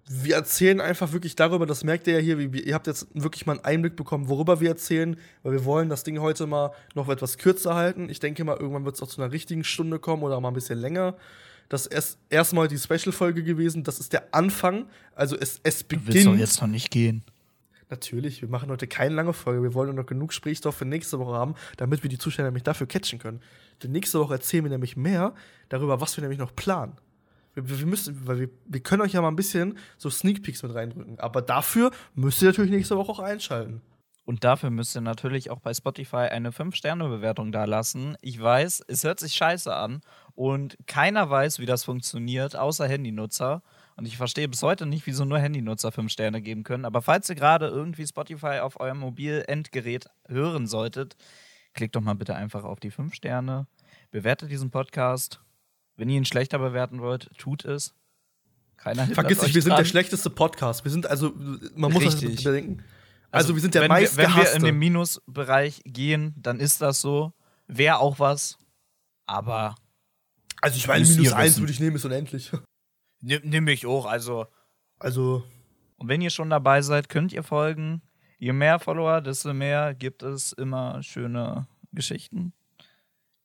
wir erzählen einfach wirklich darüber, das merkt ihr ja hier, wie, ihr habt jetzt wirklich mal einen Einblick bekommen, worüber wir erzählen, weil wir wollen das Ding heute mal noch etwas kürzer halten. Ich denke mal, irgendwann wird es auch zu einer richtigen Stunde kommen oder mal ein bisschen länger. Das ist erstmal die Special-Folge gewesen, das ist der Anfang, also es, es beginnt. Wird doch jetzt noch nicht gehen. Natürlich, wir machen heute keine lange Folge. Wir wollen noch genug Gesprächsstoff für nächste Woche haben, damit wir die Zuschauer nämlich dafür catchen können. Denn nächste Woche erzählen wir nämlich mehr darüber, was wir nämlich noch planen. Wir, wir, müssen, weil wir, wir können euch ja mal ein bisschen so Sneak Peeks mit reindrücken. Aber dafür müsst ihr natürlich nächste Woche auch einschalten. Und dafür müsst ihr natürlich auch bei Spotify eine 5-Sterne-Bewertung da lassen. Ich weiß, es hört sich scheiße an und keiner weiß, wie das funktioniert, außer Handynutzer. Und ich verstehe bis heute nicht, wieso nur Handynutzer 5 Sterne geben können. Aber falls ihr gerade irgendwie Spotify auf eurem Mobil-Endgerät hören solltet, klickt doch mal bitte einfach auf die 5 Sterne, bewertet diesen Podcast wenn ihr ihn schlechter bewerten wollt, tut es. Keiner Vergiss nicht, wir sind der schlechteste Podcast. Wir sind also, man muss Richtig. das bedenken. Also, also, wir sind der meist Wenn wir in den Minusbereich gehen, dann ist das so. Wäre auch was. Aber. Also, ich meine, minus eins würde ich nehmen, ist unendlich. Nimm, nimm ich auch, also. Also. Und wenn ihr schon dabei seid, könnt ihr folgen. Je mehr Follower, desto mehr gibt es immer schöne Geschichten.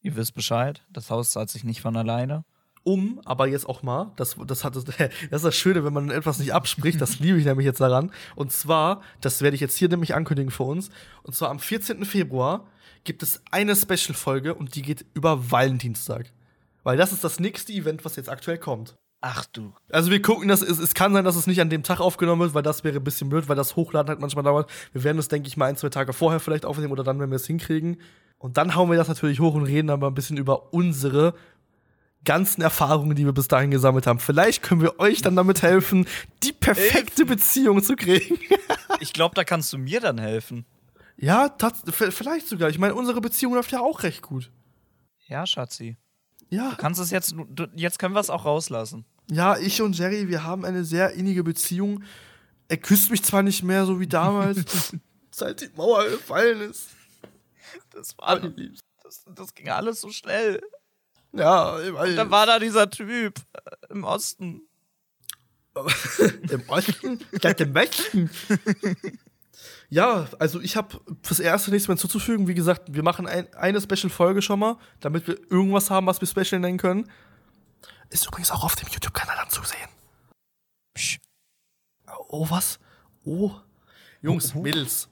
Ihr wisst Bescheid, das Haus zahlt sich nicht von alleine. Um, aber jetzt auch mal, das, das, hat, das ist das Schöne, wenn man etwas nicht abspricht, das liebe ich nämlich jetzt daran. Und zwar, das werde ich jetzt hier nämlich ankündigen für uns. Und zwar am 14. Februar gibt es eine Special-Folge und die geht über Valentinstag. Weil das ist das nächste Event, was jetzt aktuell kommt. Ach du. Also wir gucken, dass es, es kann sein, dass es nicht an dem Tag aufgenommen wird, weil das wäre ein bisschen blöd, weil das Hochladen halt manchmal dauert. Wir werden es, denke ich, mal ein, zwei Tage vorher vielleicht aufnehmen oder dann, wenn wir es hinkriegen. Und dann hauen wir das natürlich hoch und reden dann mal ein bisschen über unsere ganzen Erfahrungen, die wir bis dahin gesammelt haben. Vielleicht können wir euch dann damit helfen, die perfekte Beziehung zu kriegen. Ich glaube, da kannst du mir dann helfen. ja, v- vielleicht sogar. Ich meine, unsere Beziehung läuft ja auch recht gut. Ja, Schatzi. Ja, Kannst es jetzt, du, jetzt können wir es auch rauslassen. ja, ich und Jerry, wir haben eine sehr innige Beziehung. Er küsst mich zwar nicht mehr so wie damals, seit die Mauer gefallen ist. Das war, das, das ging alles so schnell. Ja, ich weiß. Dann war da dieser Typ äh, im Osten. Im Osten? Ich dachte im Westen. ja, also ich habe fürs Erste nichts mehr hinzuzufügen. Wie gesagt, wir machen ein, eine Special-Folge schon mal, damit wir irgendwas haben, was wir Special nennen können. Ist übrigens auch auf dem YouTube-Kanal anzusehen. Psch. Oh, was? Oh. Jungs, Oh, oh. Mädels.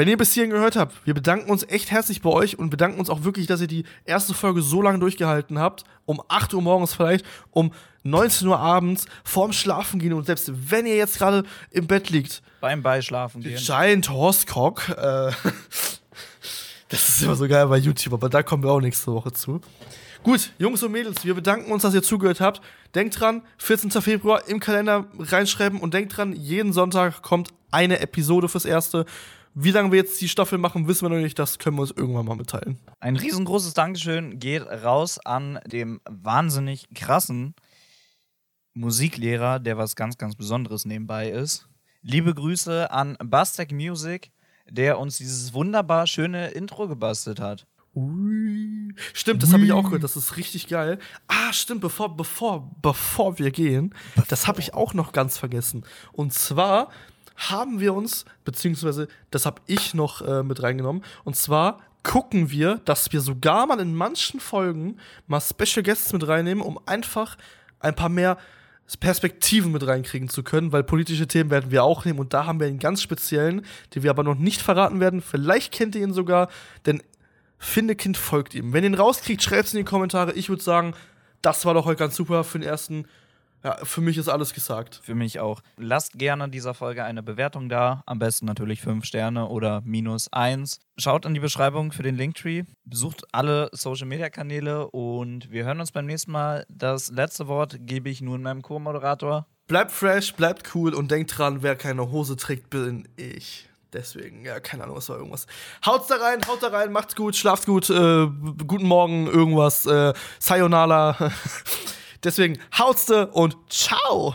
Wenn ihr bis hierhin gehört habt, wir bedanken uns echt herzlich bei euch und bedanken uns auch wirklich, dass ihr die erste Folge so lange durchgehalten habt. Um 8 Uhr morgens vielleicht, um 19 Uhr abends, vorm Schlafen gehen und selbst wenn ihr jetzt gerade im Bett liegt, Beim Beischlafen gehen. Giant Horse Cock, äh, das ist immer so geil bei YouTube, aber da kommen wir auch nächste Woche zu. Gut, Jungs und Mädels, wir bedanken uns, dass ihr zugehört habt. Denkt dran, 14. Februar im Kalender reinschreiben und denkt dran, jeden Sonntag kommt eine Episode fürs Erste. Wie lange wir jetzt die Staffel machen, wissen wir noch nicht. Das können wir uns irgendwann mal mitteilen. Ein riesengroßes Dankeschön geht raus an dem wahnsinnig krassen Musiklehrer, der was ganz, ganz Besonderes nebenbei ist. Liebe Grüße an Bastek Music, der uns dieses wunderbar schöne Intro gebastelt hat. Ui. Stimmt, das habe ich auch gehört. Das ist richtig geil. Ah, stimmt, bevor, bevor, bevor wir gehen, das habe ich auch noch ganz vergessen. Und zwar haben wir uns, beziehungsweise das habe ich noch äh, mit reingenommen, und zwar gucken wir, dass wir sogar mal in manchen Folgen mal Special Guests mit reinnehmen, um einfach ein paar mehr Perspektiven mit reinkriegen zu können, weil politische Themen werden wir auch nehmen und da haben wir einen ganz speziellen, den wir aber noch nicht verraten werden. Vielleicht kennt ihr ihn sogar, denn Findekind folgt ihm. Wenn ihr ihn rauskriegt, schreibt es in die Kommentare. Ich würde sagen, das war doch heute ganz super für den ersten. Ja, für mich ist alles gesagt. Für mich auch. Lasst gerne dieser Folge eine Bewertung da. Am besten natürlich 5 Sterne oder minus 1. Schaut in die Beschreibung für den Linktree. Besucht alle Social Media Kanäle und wir hören uns beim nächsten Mal. Das letzte Wort gebe ich nun meinem Co-Moderator. Bleibt fresh, bleibt cool und denkt dran, wer keine Hose trägt, bin ich. Deswegen, ja, keine Ahnung, was war irgendwas. Haut's da rein, haut da rein, macht's gut, schlaft gut, äh, guten Morgen, irgendwas, äh, Sayonara. Deswegen, haut's da und ciao!